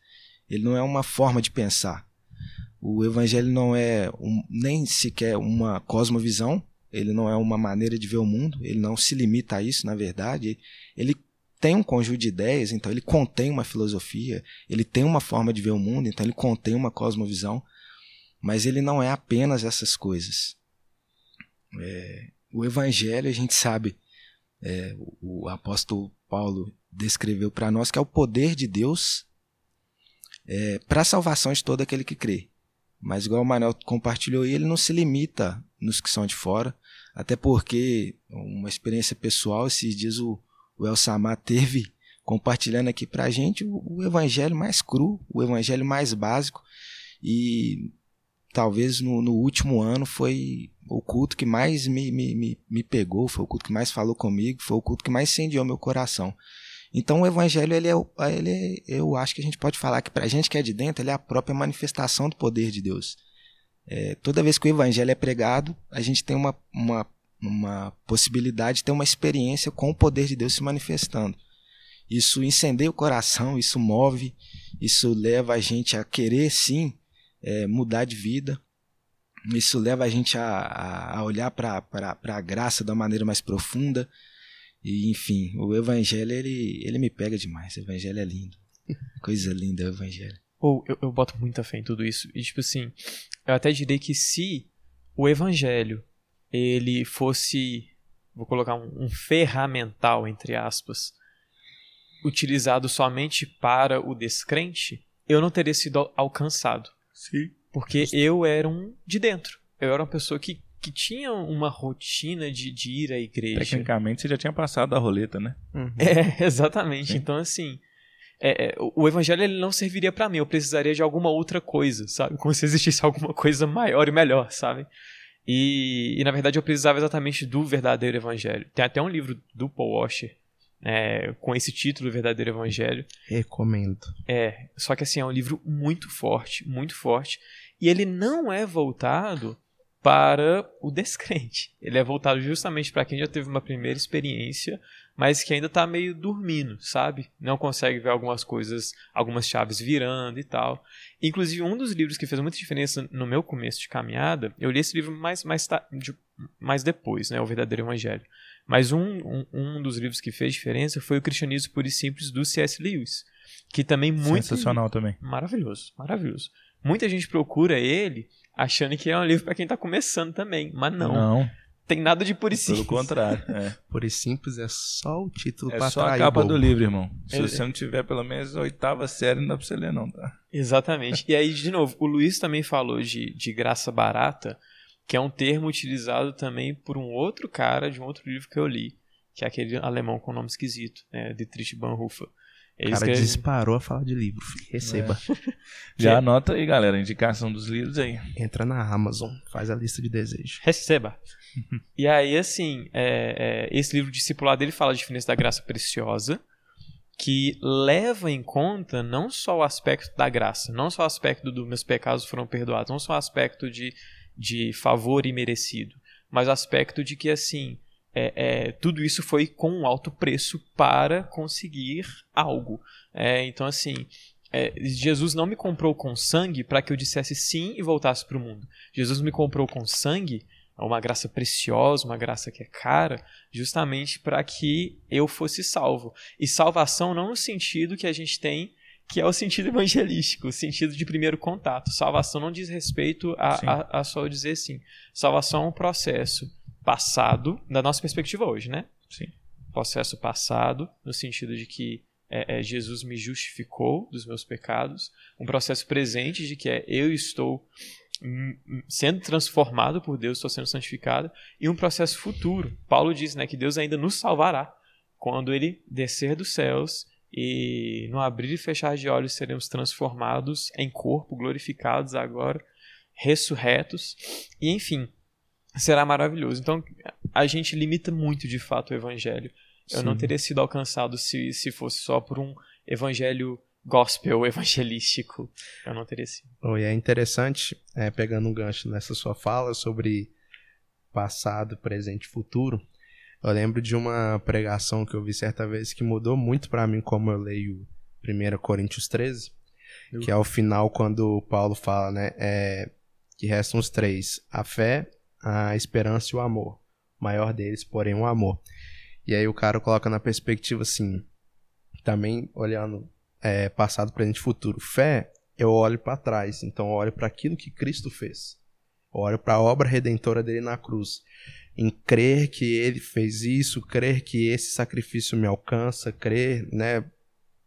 Ele não é uma forma de pensar. O evangelho não é um, nem sequer uma cosmovisão, ele não é uma maneira de ver o mundo, ele não se limita a isso, na verdade. Ele tem um conjunto de ideias, então ele contém uma filosofia, ele tem uma forma de ver o mundo, então ele contém uma cosmovisão, mas ele não é apenas essas coisas. É, o Evangelho, a gente sabe, é, o, apóstolo Paulo descreveu para nós que é o poder de Deus é, para a salvação de todo aquele que crê. Mas, igual o Manuel compartilhou, ele não se limita nos que são de fora, até porque, uma experiência pessoal, esses dias o, o El Samar teve compartilhando aqui para a gente o, o, evangelho mais cru, o evangelho mais básico, e talvez no, no último ano foi o culto que mais me, me, me, me pegou, foi o culto que mais falou comigo, foi o culto que mais incendiou meu coração. Então o evangelho, ele é, ele é, eu acho que a gente pode falar que para a gente que é de dentro, ele é a própria manifestação do poder de Deus. É, toda vez que o evangelho é pregado, a gente tem uma, uma, uma possibilidade de ter uma experiência com o poder de Deus se manifestando. Isso incendeia o coração, isso move, isso leva a gente a querer sim é, mudar de vida. Isso leva a gente a, a olhar para a graça uma maneira mais profunda, e, enfim, o evangelho, ele, ele me pega demais. O evangelho é lindo. Coisa linda o evangelho. Ou eu, eu boto muita fé em tudo isso. E, tipo assim, eu até diria que se o evangelho ele fosse, vou colocar um, um ferramental, entre aspas, utilizado somente para o descrente, eu não teria sido alcançado. Sim. Porque eu era um de dentro. Eu era uma pessoa que que tinha uma rotina de, de ir à igreja. Tecnicamente você já tinha passado a roleta, né? Uhum. É, exatamente. Sim. Então, assim, é, é, o evangelho ele não serviria para mim, eu precisaria de alguma outra coisa, sabe? Como se existisse alguma coisa maior e melhor, sabe? E, e na verdade eu precisava exatamente do verdadeiro evangelho. Tem até um livro do Paul Washer é, com esse título, Verdadeiro Evangelho. Recomendo. É, só que assim, é um livro muito forte, muito forte. E ele não é voltado para o descrente. Ele é voltado justamente para quem já teve uma primeira experiência, mas que ainda está meio dormindo, sabe? Não consegue ver algumas coisas, algumas chaves virando e tal. Inclusive, um dos livros que fez muita diferença no meu começo de caminhada, eu li esse livro mais, mais, mais depois, né? O Verdadeiro Evangelho. Mas um, um, um dos livros que fez diferença foi o Cristianismo Puro e Simples do C.S. Lewis. Que também muito. Sensacional também. Maravilhoso, maravilhoso. Muita gente procura ele achando que é um livro para quem tá começando também, mas não. Não. Tem nada de puro e simples. Pelo contrário, é. Puro e simples é só o título é pra só a capa bobo. do livro, irmão. Se é, você não tiver pelo menos a oitava série, não dá pra você ler não, tá? Exatamente. e aí, de novo, o Luiz também falou de, de graça barata, que é um termo utilizado também por um outro cara de um outro livro que eu li, que é aquele alemão com nome esquisito, né, Dietrich Bonhoeffer. Ele cara escreve... disparou a falar de livro. Receba. É. Já anota aí, galera, a indicação dos livros aí. Entra na Amazon, faz a lista de desejos. Receba. e aí, assim, é, é, esse livro discipulado ele fala a diferença da graça preciosa, que leva em conta não só o aspecto da graça, não só o aspecto dos meus pecados foram perdoados, não só o aspecto de, de favor imerecido, mas o aspecto de que, assim, é, é, tudo isso foi com um alto preço para conseguir algo. É, então, assim, é, Jesus não me comprou com sangue para que eu dissesse sim e voltasse para o mundo. Jesus me comprou com sangue, uma graça preciosa, uma graça que é cara, justamente para que eu fosse salvo. E salvação não no sentido que a gente tem que é o sentido evangelístico, o sentido de primeiro contato. Salvação não diz respeito a, a, a, só dizer sim. Salvação é um processo passado, da nossa perspectiva hoje, né? Sim. Processo passado, no sentido de que é, é, Jesus me justificou dos meus pecados. Um processo presente de que é eu estou sendo transformado por Deus, estou sendo santificado. E um processo futuro. Paulo diz né, que Deus ainda nos salvará quando ele descer dos céus e no abrir e fechar de olhos seremos transformados em corpo, glorificados agora, ressurretos. E enfim, será maravilhoso. Então, a gente limita muito de fato o evangelho. Eu Sim. não teria sido alcançado se, se fosse só por um evangelho gospel evangelístico. Eu não teria sido. Oh, e é interessante, é, pegando um gancho nessa sua fala sobre passado, presente e futuro. Eu lembro de uma pregação que eu vi certa vez que mudou muito para mim como eu leio 1 Coríntios 13, eu... que é o final quando Paulo fala, né, é, que restam os três: a fé, a esperança e o amor. O maior deles, porém, o amor. E aí o cara coloca na perspectiva assim, também olhando é, passado, presente e futuro. Fé, eu olho para trás, então eu olho para aquilo que Cristo fez. Eu olho para a obra redentora dele na cruz. Em crer que ele fez isso, crer que esse sacrifício me alcança, crer né,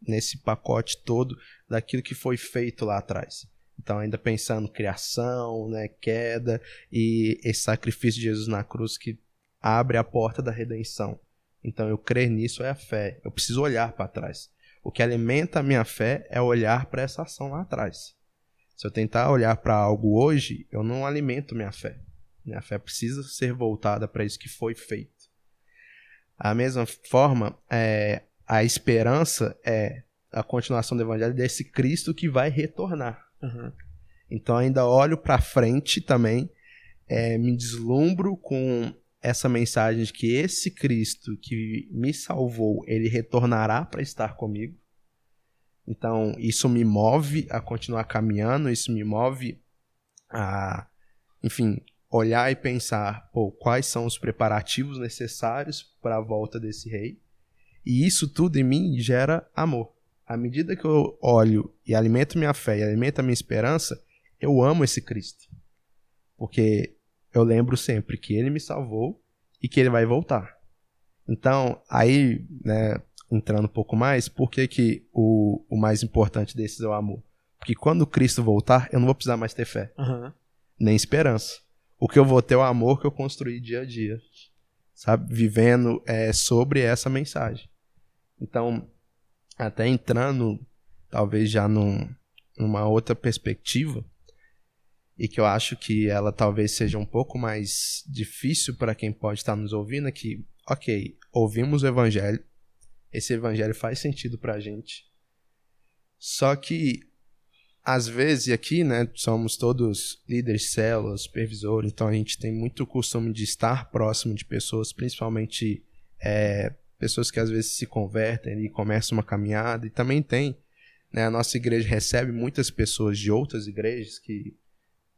nesse pacote todo daquilo que foi feito lá atrás. Então, ainda pensando criação, né, queda e esse sacrifício de Jesus na cruz que abre a porta da redenção. Então, eu crer nisso é a fé. Eu preciso olhar para trás. O que alimenta a minha fé é olhar para essa ação lá atrás. Se eu tentar olhar para algo hoje, eu não alimento minha fé. Minha fé precisa ser voltada para isso que foi feito. A mesma forma, é, a esperança é a continuação do evangelho desse Cristo que vai retornar. Uhum. Então ainda olho para frente também, é, me deslumbro com essa mensagem de que esse Cristo que me salvou, ele retornará para estar comigo. Então isso me move a continuar caminhando, isso me move a, enfim, olhar e pensar, pô, quais são os preparativos necessários para a volta desse rei. E isso tudo em mim gera amor à medida que eu olho e alimento minha fé e alimento a minha esperança, eu amo esse Cristo. Porque eu lembro sempre que ele me salvou e que ele vai voltar. Então, aí, né, entrando um pouco mais, por que, que o, o mais importante desses é o amor? Porque quando Cristo voltar, eu não vou precisar mais ter fé, uhum. nem esperança. O que eu vou ter é o amor que eu construí dia a dia, sabe? Vivendo é, sobre essa mensagem. Então, até entrando talvez já num, numa outra perspectiva e que eu acho que ela talvez seja um pouco mais difícil para quem pode estar nos ouvindo é que, ok, ouvimos o evangelho, esse evangelho faz sentido para a gente, só que às vezes aqui, né, somos todos líderes, células, supervisores, então a gente tem muito costume de estar próximo de pessoas, principalmente é, pessoas que às vezes se convertem e começam uma caminhada, e também tem, né, a nossa igreja recebe muitas pessoas de outras igrejas que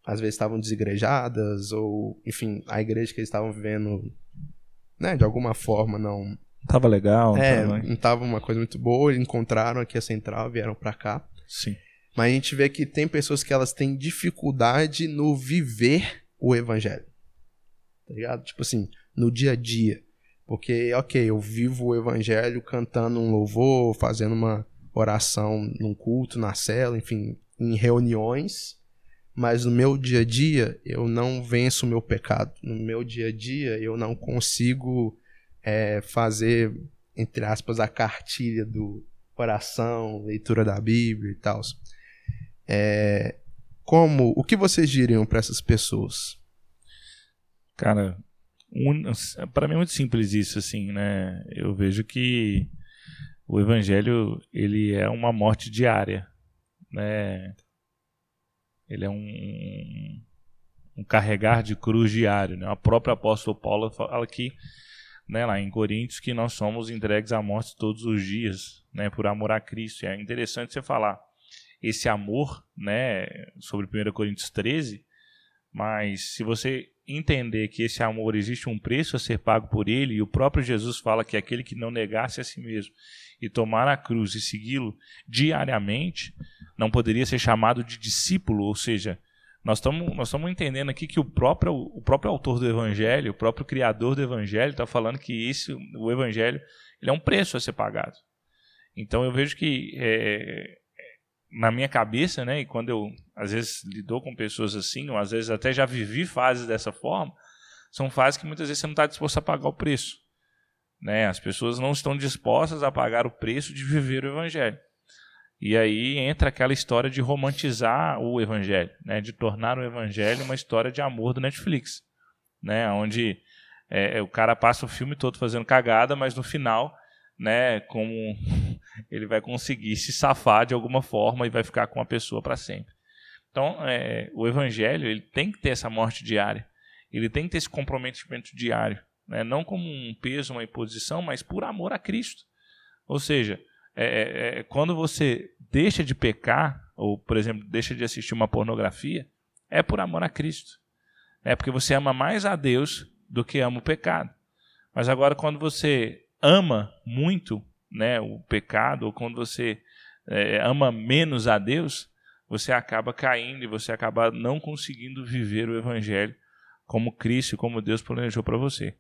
às vezes estavam desigrejadas, ou, enfim, a igreja que eles estavam vivendo, né, de alguma forma não... Tava legal. É, tava... não tava uma coisa muito boa, eles encontraram aqui a central, vieram para cá. Sim. Mas a gente vê que tem pessoas que elas têm dificuldade no viver o evangelho. Tá ligado? Tipo assim, no dia a dia. Porque, ok, eu vivo o evangelho cantando um louvor, fazendo uma oração num culto, na cela, enfim, em reuniões, mas no meu dia a dia eu não venço o meu pecado. No meu dia a dia eu não consigo é, fazer, entre aspas, a cartilha do oração, leitura da Bíblia e tal. É, como, o que vocês diriam para essas pessoas? Cara, um, para mim é muito simples isso, assim, né? Eu vejo que o evangelho ele é uma morte diária, né? Ele é um, um carregar de cruz diário, né? O próprio apóstolo Paulo fala aqui, né, lá em Coríntios, que nós somos entregues à morte todos os dias, né, por amor a Cristo. E é interessante você falar esse amor, né, sobre 1 Coríntios 13, mas se você entender que esse amor existe um preço a ser pago por ele, e o próprio Jesus fala que aquele que não negasse a si mesmo e tomar a cruz e segui-lo diariamente, não poderia ser chamado de discípulo, ou seja, nós estamos nós estamos entendendo aqui que o próprio, o próprio autor do evangelho, o próprio criador do evangelho está falando que esse, o evangelho ele é um preço a ser pagado. Então eu vejo que é, na minha cabeça, né, e quando eu às vezes lidou com pessoas assim, ou às vezes até já vivi fases dessa forma, são fases que muitas vezes você não está disposto a pagar o preço. Né? As pessoas não estão dispostas a pagar o preço de viver o evangelho. E aí entra aquela história de romantizar o evangelho, né? de tornar o evangelho uma história de amor do Netflix, né? onde é, o cara passa o filme todo fazendo cagada, mas no final né, como ele vai conseguir se safar de alguma forma e vai ficar com a pessoa para sempre. Então, é, o evangelho ele tem que ter essa morte diária, ele tem que ter esse comprometimento diário, né, não como um peso, uma imposição, mas por amor a Cristo. Ou seja, é, é, é quando você deixa de pecar, ou, por exemplo, deixa de assistir uma pornografia, é por amor a Cristo. É porque você ama mais a Deus do que ama o pecado. Mas agora, quando você ama muito né, o pecado, ou quando você é, ama menos a Deus, você acaba caindo e você acaba não conseguindo viver o Evangelho como Cristo, como Deus planejou para você.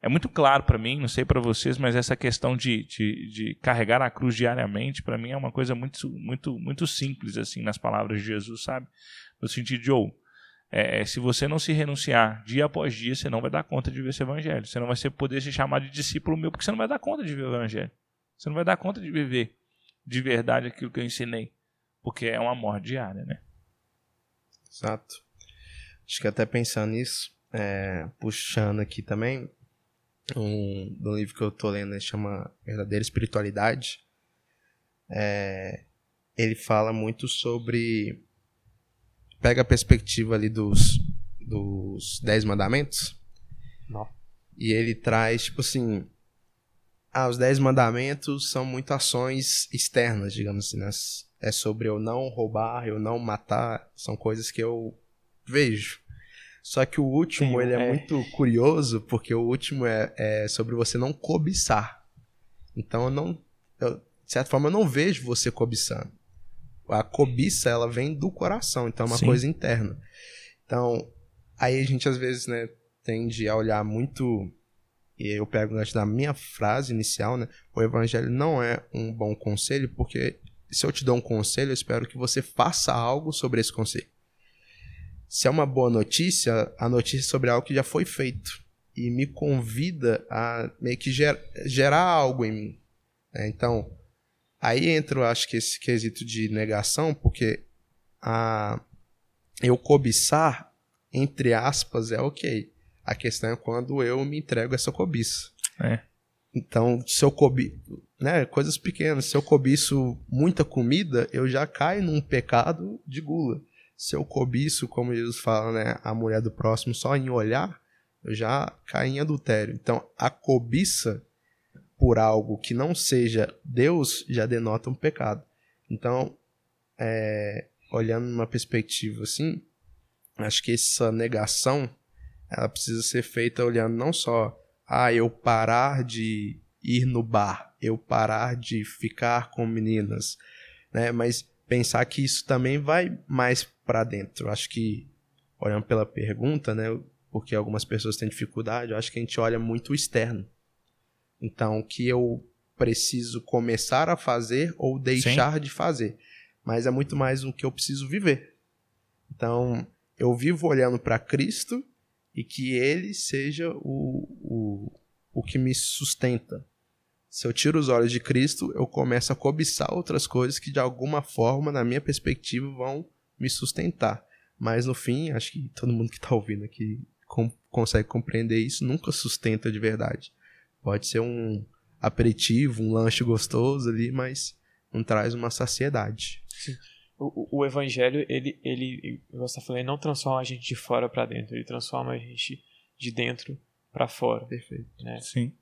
É muito claro para mim, não sei para vocês, mas essa questão de, de, de carregar a cruz diariamente, para mim é uma coisa muito, muito, muito simples, assim, nas palavras de Jesus, sabe? No sentido de, ou, oh, é, se você não se renunciar dia após dia, você não vai dar conta de ver esse evangelho. Você não vai poder se chamar de discípulo meu, porque você não vai dar conta de ver o evangelho. Você não vai dar conta de viver de verdade aquilo que eu ensinei. Porque é uma morte diária, né? Exato. Acho que até pensando nisso, é, puxando aqui também, um, do livro que eu tô lendo, chama Verdadeira Espiritualidade. É, ele fala muito sobre pega a perspectiva ali dos, dos Dez Mandamentos. Não. E ele traz, tipo assim. Ah, os Dez Mandamentos são muito ações externas, digamos assim. Né? É sobre eu não roubar, eu não matar. São coisas que eu vejo. Só que o último, Sim, ele é, é, muito curioso, porque o último é, é sobre você não cobiçar. Então, eu não. Eu, de certa forma, eu não vejo você cobiçando a cobiça ela vem do coração, então é uma Sim. coisa interna. Então, aí a gente às vezes, né, tende a olhar muito e eu pego antes da minha frase inicial, né? O evangelho não é um bom conselho, porque se eu te dou um conselho, eu espero que você faça algo sobre esse conselho. Se é uma boa notícia, a notícia é sobre algo que já foi feito e me convida a meio que ger gerar algo em mim. Né? Então, Aí entra, acho que esse quesito de negação, porque a eu cobiçar, entre aspas, é ok. A questão é quando eu me entrego essa cobiça. É. Então, se eu cobiço, né, coisas pequenas, se eu cobiço muita comida, eu já caio num pecado de gula. Se eu cobiço, como Jesus fala, né, a mulher do próximo só em olhar, eu já caio em adultério. Então, a cobiça por algo que não seja Deus já denota um pecado. Então, é, olhando numa perspectiva assim, acho que essa negação ela precisa ser feita olhando não só ah, eu parar de ir no bar, eu parar de ficar com meninas, né? Mas pensar que isso também vai mais para dentro. Acho que olhando pela pergunta, né? Porque algumas pessoas têm dificuldade, eu acho que a gente olha muito o externo. Então, que eu preciso começar a fazer ou deixar Sim. de fazer. Mas é muito mais o que eu preciso viver. Então, eu vivo olhando para Cristo e que Ele seja o, o, o que me sustenta. Se eu tiro os olhos de Cristo, eu começo a cobiçar outras coisas que de alguma forma, na minha perspectiva, vão me sustentar. Mas no fim, acho que todo mundo que está ouvindo aqui com, consegue compreender isso, nunca sustenta de verdade. Pode ser um aperitivo, um lanche gostoso ali, mas não traz uma saciedade. Sim. O, o, evangelho, ele, ele, você tá ele não transforma a gente de fora para dentro, ele transforma a gente de dentro para fora. Perfeito. Né? Sim.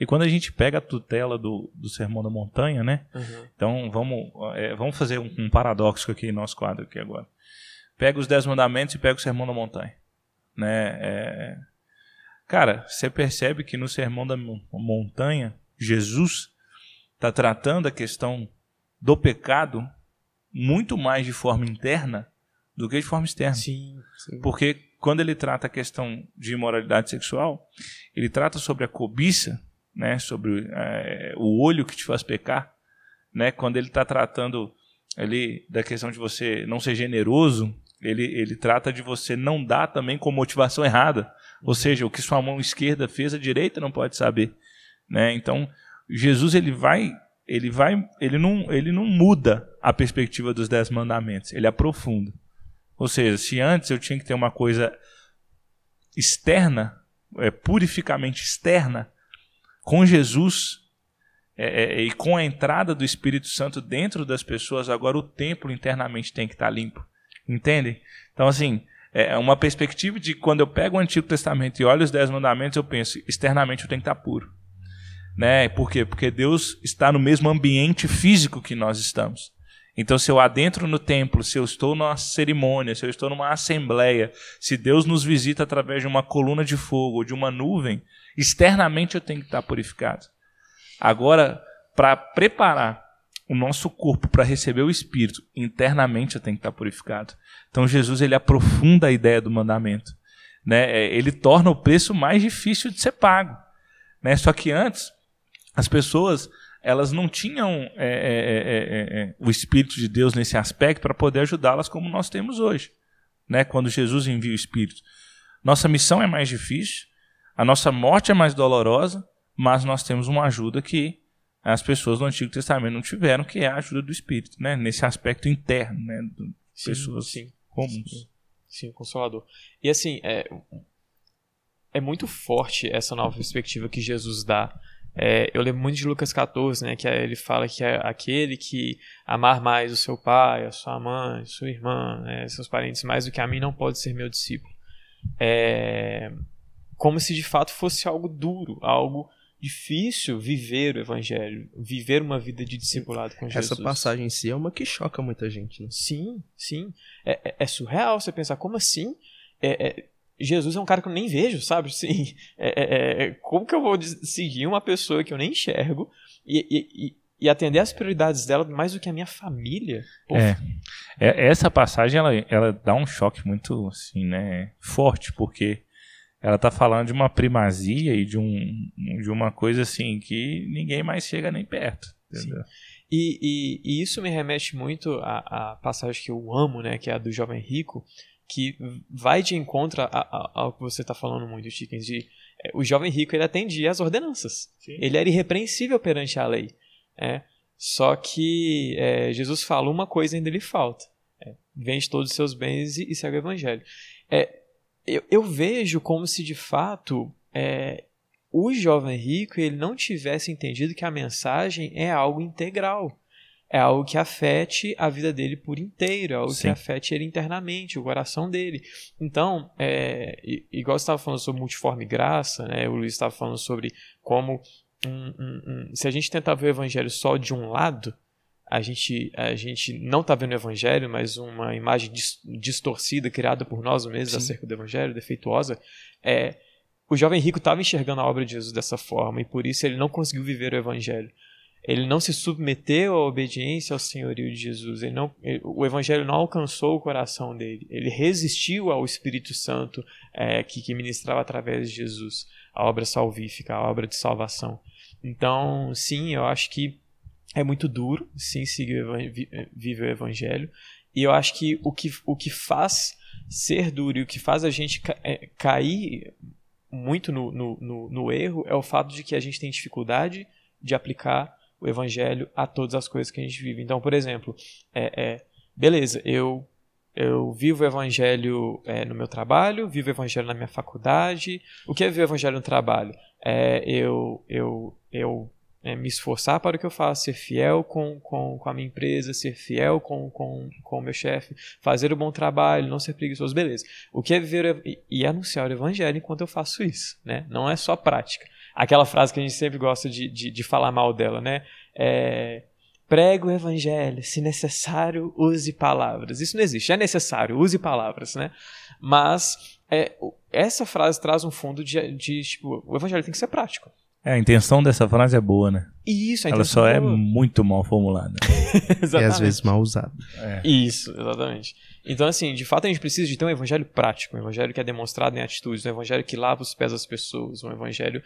E quando a gente pega a tutela do, do Sermão da Montanha, né? Uhum. Então vamos, é, vamos fazer um, um, paradoxo aqui no nosso quadro aqui agora. Pega os Dez Mandamentos e pega o Sermão da Montanha. Né? É... Cara, você percebe que no Sermão da Montanha, Jesus está tratando a questão do pecado muito mais de forma interna do que de forma externa. Sim, sim. Porque quando ele trata a questão de imoralidade sexual, ele trata sobre a cobiça, né, sobre é, o olho que te faz pecar, né, quando ele está tratando ali da questão de você não ser generoso, ele, ele trata de você não dar também com motivação errada, ou seja, o que sua mão esquerda fez, a direita não pode saber, né? Então Jesus ele vai ele vai ele não ele não muda a perspectiva dos dez mandamentos, ele aprofunda. Ou seja, se antes eu tinha que ter uma coisa externa, é, purificamente externa, com Jesus é, é, e com a entrada do Espírito Santo dentro das pessoas, agora o templo internamente tem que estar limpo. Entendem? Então, assim, é uma perspectiva de quando eu pego o Antigo Testamento e olho os Dez Mandamentos, eu penso, externamente eu tenho que estar puro. Né? Por quê? Porque Deus está no mesmo ambiente físico que nós estamos. Então, se eu adentro no templo, se eu estou numa cerimônia, se eu estou numa assembleia, se Deus nos visita através de uma coluna de fogo ou de uma nuvem, externamente eu tenho que estar purificado. Agora, para preparar o nosso corpo para receber o Espírito, internamente tenho que estar purificado. Então, Jesus ele aprofunda a ideia do mandamento. Né? É, ele torna o preço mais difícil de ser pago. Né? Só que antes, as pessoas elas não tinham é é, é, é, é, o Espírito de Deus nesse aspecto para poder ajudá-las como nós temos hoje, né? quando Jesus envia o Espírito. Nossa missão é mais difícil, a nossa morte é mais dolorosa, mas nós temos uma ajuda que as pessoas do Antigo Testamento não tiveram, que é a ajuda do Espírito, né? nesse aspecto interno, né? de pessoas sim, comuns. Sim, sim, consolador. E assim, é, é muito forte essa nova perspectiva que Jesus dá é, eu lembro muito de Lucas 14, né, que ele fala que é aquele que amar mais o seu pai, a sua mãe, sua irmã, né, seus parentes mais do que a mim não pode ser meu discípulo. É, como se de fato fosse algo duro, algo difícil viver o evangelho, viver uma vida de discipulado com Jesus. Essa passagem em si é uma que choca muita gente, né? Sim, sim. É, é, é surreal você pensar como assim? É, é Jesus é um cara que eu nem vejo, sabe? Assim, é, é, é, como que eu vou seguir uma pessoa que eu nem enxergo e, e, e atender as prioridades dela mais do que a minha família? É, é, essa passagem ela, ela dá um choque muito assim, né, forte, porque ela está falando de uma primazia e de, um, de uma coisa assim que ninguém mais chega nem perto. E, e, e, isso me remete muito à, à passagem que eu amo, né, que é a do jovem rico, que vai de encontro ao que você está falando muito, Chickens, de é, o jovem rico ele atendia às ordenanças. Sim. Ele era irrepreensível perante a lei. É. Só que é, Jesus fala uma coisa ainda lhe falta. É, vende todos os seus bens e, e segue o evangelho. É, eu, eu, vejo como se de fato é, o jovem rico ele não tivesse entendido que a mensagem é algo integral é algo que afete a vida dele por inteiro, é algo Sim. que afete ele internamente, o coração dele. Então, é, igual você estava falando sobre multiforme graça, né, o Luiz estava falando sobre como um, um, um, se a gente tentar ver o evangelho só de um lado, a gente, a gente não está vendo o evangelho, mas uma imagem dis, distorcida criada por nós mesmos Sim. acerca do evangelho, defeituosa, é, o jovem rico estava enxergando a obra de Jesus dessa forma e por isso ele não conseguiu viver o evangelho. Ele não se submeteu à obediência ao senhorio de Jesus. Ele não, ele, o evangelho não alcançou o coração dele. Ele resistiu ao Espírito Santo é, que, que ministrava através de Jesus a obra salvífica, a obra de salvação. Então, sim, eu acho que é muito duro, sim, seguir viver o evangelho. E eu acho que o que, o que faz ser duro e o que faz a gente é, cair muito no, no, no, no erro é o fato de que a gente tem dificuldade de aplicar o evangelho a todas as coisas que a gente vive. Então, por exemplo, é, é beleza, eu eu vivo o evangelho é, no meu trabalho, vivo o evangelho na minha faculdade. O que é viver o evangelho no trabalho? É eu, eu, eu é, me esforçar para o que eu faço, ser fiel com, com, com a minha empresa, ser fiel com, com, com o meu chefe, fazer o bom trabalho, não ser preguiçoso, beleza. O que é viver e, e anunciar o evangelho enquanto eu faço isso, né? Não é só prática. Aquela frase que a gente sempre gosta de, de, de falar mal dela, né? É, Prega o evangelho, se necessário, use palavras. Isso não existe, é necessário, use palavras, né? Mas é, essa frase traz um fundo de, de, tipo, o evangelho tem que ser prático. É, a intenção dessa frase é boa, né? Isso, a Ela só é é boa. muito mal formulada. E às vezes mal usado. É. Isso, exatamente. Então, assim, de fato a gente precisa de ter um evangelho prático, um evangelho que é demonstrado em atitudes, um evangelho que lava os pés das pessoas, um evangelho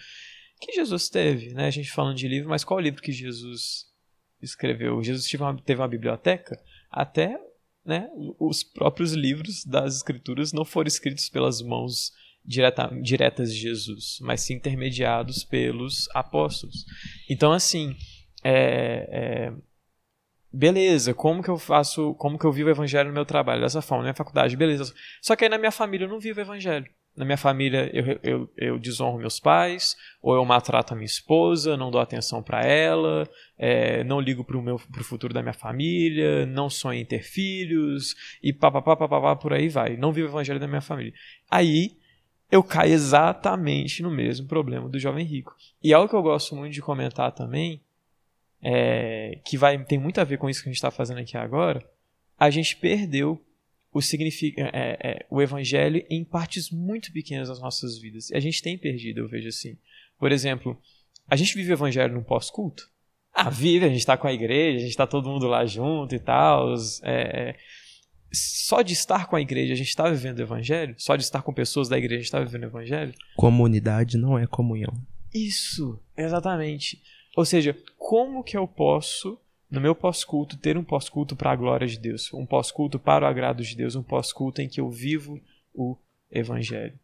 que Jesus teve, né? A gente falando de livro, mas qual livro que Jesus escreveu? Jesus teve uma, teve uma biblioteca até né, os próprios livros das escrituras não foram escritos pelas mãos direta, diretas de Jesus, mas sim intermediados pelos apóstolos. Então, assim, é, é, beleza, como que eu faço, como que eu vivo o evangelho no meu trabalho? Dessa forma, na minha faculdade, beleza. Só que aí na minha família eu não vivo o evangelho. Na minha família eu, eu, eu desonro meus pais, ou eu maltrato a minha esposa, não dou atenção para ela, é, não ligo pro, meu, pro futuro da minha família, não sonho em ter filhos, e papapá, papapá, por aí vai. Não vivo o evangelho da minha família. Aí eu caio exatamente no mesmo problema do jovem rico. E algo que eu gosto muito de comentar também, é, que vai, tem muito a ver com isso que a gente está fazendo aqui agora, a gente perdeu o, significa, é, é, o evangelho em partes muito pequenas das nossas vidas. E a gente tem perdido, eu vejo assim. Por exemplo, a gente vive o evangelho num pós-culto? Ah, vive, a gente está com a igreja, a gente está todo mundo lá junto e tal. Só de estar com a igreja a gente está vivendo o evangelho? Só de estar com pessoas da igreja a gente está vivendo o evangelho? Comunidade não é comunhão. Isso, exatamente. Ou seja, como que eu posso, no meu pós-culto, ter um pós-culto para a glória de Deus? Um pós-culto para o agrado de Deus? Um pós-culto em que eu vivo o evangelho?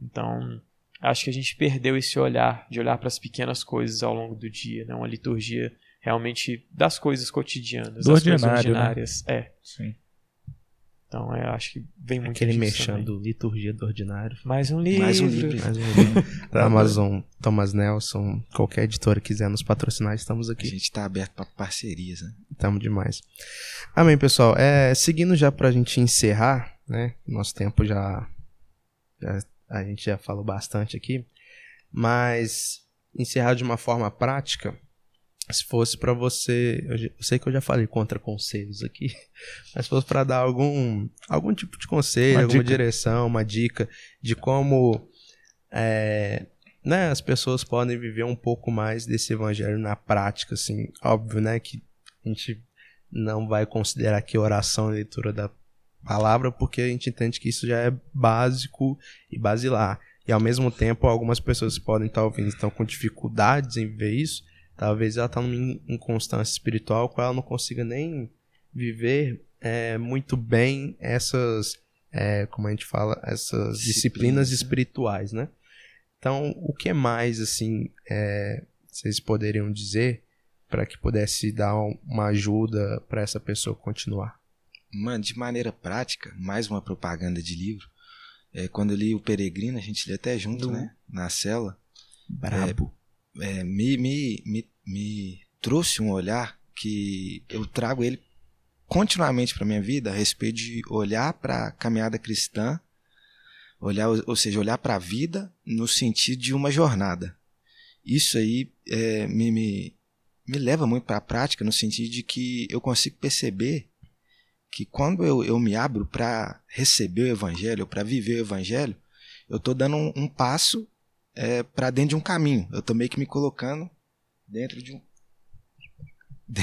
Então, acho que a gente perdeu esse olhar, de olhar para as pequenas coisas ao longo do dia, né? Uma liturgia realmente das coisas cotidianas, Do das coisas ordinário, né? ordinárias. É. Sim. Então, eu acho que vem muito Aquele mexendo liturgia do ordinário. Mais um livro. Mais um livro. Mais um livro. Da Amazon, Thomas Nelson, qualquer editora quiser nos patrocinar, estamos A aqui. gente tá aberto pra parcerias, né? Tamo demais. Amém, pessoal. É, seguindo já pra gente encerrar, né? Nosso tempo já, já- A gente já falou bastante aqui. Mas encerrar de uma forma prática, se fosse pra você. Eu, sei que eu já falei contra conselhos aqui, mas se fosse pra dar algum, algum tipo de conselho, Uma alguma dica. direção, uma dica de como. é, né, as pessoas podem viver um pouco mais desse evangelho na prática, assim, óbvio, né, que a gente não vai considerar aqui oração e leitura da palavra, porque a gente entende que isso já é básico e basilar. E ao mesmo tempo, algumas pessoas podem estar ouvindo estão com dificuldades em viver isso. Talvez ela está numa inconstância espiritual com ela não consiga nem viver é, muito bem essas, é, como a gente fala, essas disciplinas, Disciplinas, né? espirituais, né? Então, o que mais, assim, é, vocês poderiam dizer para que pudesse dar um- uma ajuda para essa pessoa continuar? Mano, de maneira prática, mais uma propaganda de livro. É, quando eu li O Peregrino, a gente lê até junto, Do- né? Na cela. Brabo. É, me, me, me, me trouxe um olhar que eu trago ele continuamente para minha vida a respeito de olhar para a caminhada cristã, olhar, ou seja, olhar para a vida no sentido de uma jornada. Isso aí é, me, me, me leva muito para a prática no sentido de que eu consigo perceber que quando eu, eu me abro para receber o evangelho, para viver o evangelho, eu estou dando um, um passo é, para dentro de um caminho. Eu tô meio que me colocando dentro de um.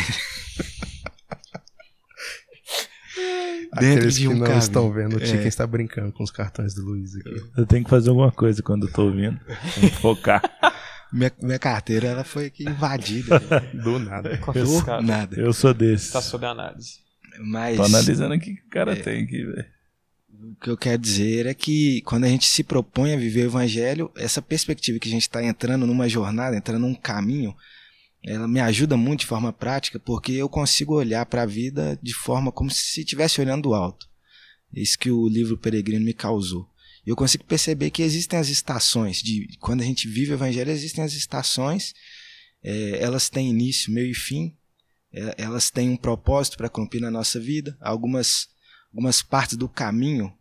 Dentro Aqueles de que um não caminho. estão vendo, o Chicken É. está brincando com os cartões do Luiz aqui. Eu tenho que fazer alguma coisa quando eu tô ouvindo. Que focar. Minha, minha carteira ela foi aqui invadida. Do nada. Do nada. Eu sou desse. Está sob análise. Mas Tô analisando aqui o que o cara É. tem aqui, velho. o que eu quero dizer é que quando a gente se propõe a viver o evangelho, essa perspectiva que a gente está entrando numa jornada, entrando num caminho, ela me ajuda muito de forma prática, porque eu consigo olhar para a vida de forma como se estivesse olhando do alto. Isso que o livro Peregrino me causou. Eu consigo perceber que existem as estações, de quando a gente vive o evangelho, existem as estações, é, elas têm início, meio e fim, é, elas têm um propósito para cumprir na nossa vida. Algumas, algumas partes do caminho,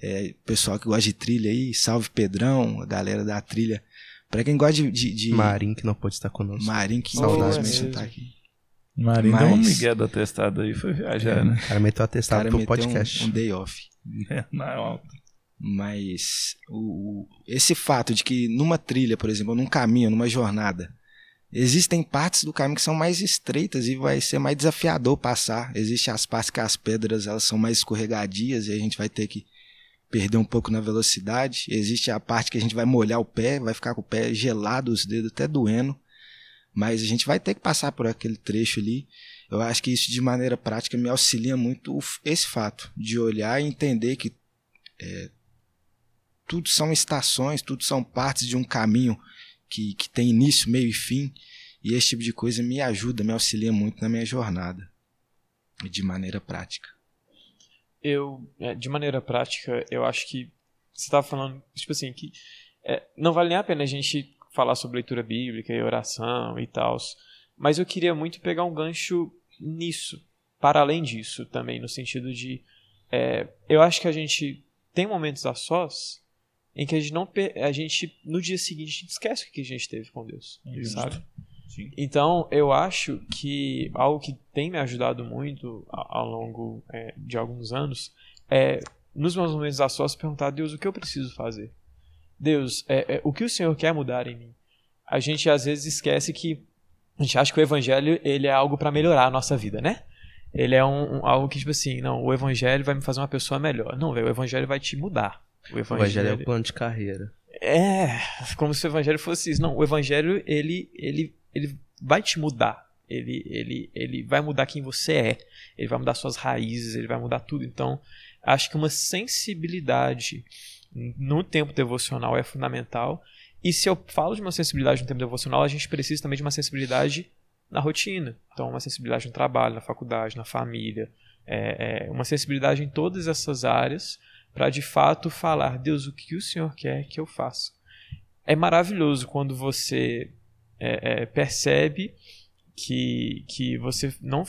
é, pessoal que gosta de trilha aí, salve Pedrão, a galera da trilha. Para quem gosta de, de, de Marim, que não pode estar conosco. Marim, que infelizmente não tá aqui. Marinho Mas- deu um migué do atestado aí, foi viajar, né? O cara meteu atestado cara pro meteu podcast. um, um day off. É, na alta. Mas o, o- esse fato de que numa trilha, por exemplo, num caminho, numa jornada, existem partes do caminho que são mais estreitas e vai ser mais desafiador passar. Existem as partes que as pedras elas são mais escorregadias e a gente vai ter que perder um pouco na velocidade. Existe a parte que a gente vai molhar o pé, vai ficar com o pé gelado, os dedos até doendo. Mas a gente vai ter que passar por aquele trecho ali. Eu acho que isso de maneira prática me auxilia muito esse fato de olhar e entender que tudo são estações, tudo são partes de um caminho que, que tem início, meio e fim. E esse tipo de coisa me ajuda, me auxilia muito na minha jornada. De maneira prática. Eu, é, de maneira prática, eu acho que você estava falando, tipo assim, que é, não vale nem a pena a gente falar sobre leitura bíblica e oração e tal, mas eu queria muito pegar um gancho nisso, para além disso também, no sentido de, é, eu acho que a gente tem momentos a sós em que a gente não, a gente, no dia seguinte, a gente esquece o que a gente teve com Deus, Justo. sabe? Sim. Então, eu acho que algo que tem me ajudado muito ao longo é, de alguns anos é, nos meus momentos a sós, perguntar: Deus, o que eu preciso fazer? Deus, é, é, o que o Senhor quer mudar em mim? A gente às vezes esquece que a gente acha que o Evangelho ele é algo para melhorar a nossa vida, né? Ele é um, um- algo que, tipo assim, não, o Evangelho vai me fazer uma pessoa melhor. Não, velho, o Evangelho vai te mudar. O O evangelho é Evangelho o plano de carreira. é, como se o evangelho fosse isso. Não, o evangelho, ele, ele, ele vai te mudar. Ele, ele, ele vai mudar quem você é. Ele vai mudar suas raízes, ele vai mudar tudo. Então, acho que uma sensibilidade no tempo devocional é fundamental. E se eu falo de uma sensibilidade no tempo devocional, a gente precisa também de uma sensibilidade na rotina. Então, uma sensibilidade no trabalho, na faculdade, na família. É, é, uma sensibilidade em todas essas áreas para de fato falar, Deus, o que o Senhor quer que eu faça? É maravilhoso quando você é, é, percebe que, que você não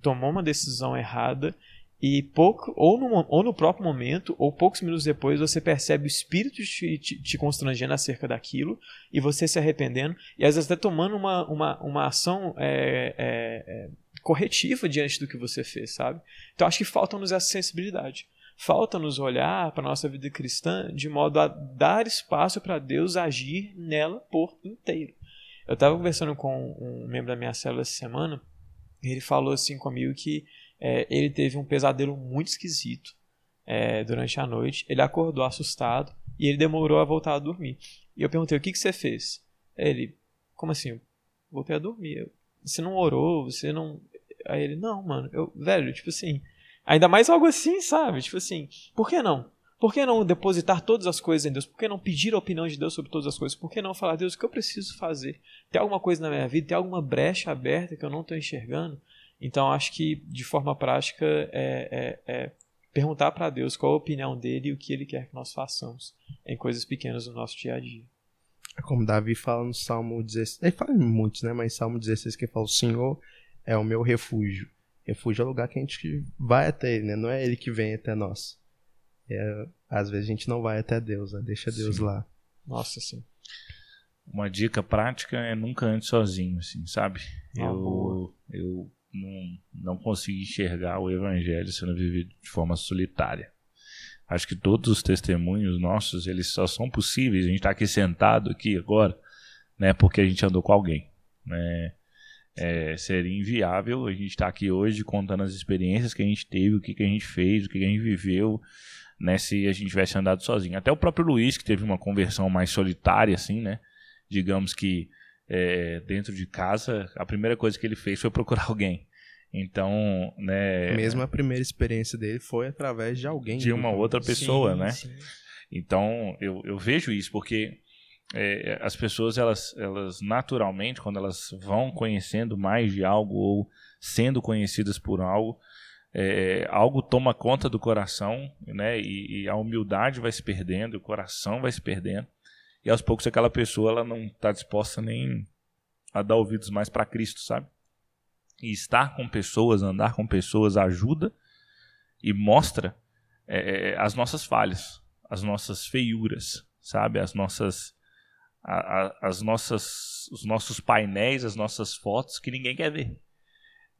tomou uma decisão errada e pouco ou no, ou no próprio momento ou poucos minutos depois você percebe o espírito te, te, te constrangendo acerca daquilo e você se arrependendo e às vezes até tomando uma, uma, uma ação é, é, é, corretiva diante do que você fez, sabe? Então acho que falta-nos essa sensibilidade. Falta-nos olhar para a nossa vida cristã de modo a dar espaço para Deus agir nela por inteiro. Eu estava conversando com um membro da minha célula essa semana e ele falou assim comigo que é, ele teve um pesadelo muito esquisito é, durante a noite. Ele acordou assustado e ele demorou a voltar a dormir. E eu perguntei: o que, que você fez? Ele, como assim? Eu voltei a dormir. Eu, você não orou? Você não. Aí ele, não, mano, eu, velho, tipo assim, ainda mais algo assim, sabe? Tipo assim, por que não? Por que não depositar todas as coisas em Deus? Por que não pedir a opinião de Deus sobre todas as coisas? Por que não falar, Deus, o que eu preciso fazer? Tem alguma coisa na minha vida? Tem alguma brecha aberta que eu não estou enxergando? Então, acho que, de forma prática, é, é, é perguntar para Deus qual a opinião dele e o que ele quer que nós façamos em coisas pequenas do nosso dia a dia. É como Davi fala no Salmo 16. Ele fala em muitos, né? Mas Salmo 16 que fala: O Senhor é o meu refúgio. Refúgio é o lugar que a gente vai até ele, né? Não é ele que vem até nós. É, às vezes a gente não vai até Deus, né? deixa Deus Sim. lá. Nossa, sim. Uma dica prática é nunca ande sozinho, assim, sabe? Ah, eu boa. eu não, não consigo enxergar o evangelho sendo vivido de forma solitária. Acho que todos os testemunhos nossos, eles só são possíveis. A gente está aqui sentado aqui agora, né? Porque a gente andou com alguém, né? É, seria inviável a gente estar aqui hoje contando as experiências que a gente teve, o que, que a gente fez, o que, que a gente viveu, né? Se a gente tivesse andado sozinho. Até o próprio Luiz, que teve uma conversão mais solitária, assim, né? Digamos que é, dentro de casa, a primeira coisa que ele fez foi procurar alguém. Então, né. Mesmo a primeira experiência dele foi através de alguém. De uma outra pessoa, Sim, né? sim. Então, eu, eu vejo isso, porque é, as pessoas, elas, elas naturalmente, quando elas vão conhecendo mais de algo ou sendo conhecidas por algo, é, algo toma conta do coração, né? E, e a humildade vai se perdendo, o coração vai se perdendo. E aos poucos aquela pessoa ela não está disposta nem a dar ouvidos mais para Cristo, sabe? E estar com pessoas, andar com pessoas ajuda e mostra é, as nossas falhas, as nossas feiuras, sabe? As nossas, a, a, as nossas, os nossos painéis, as nossas fotos que ninguém quer ver.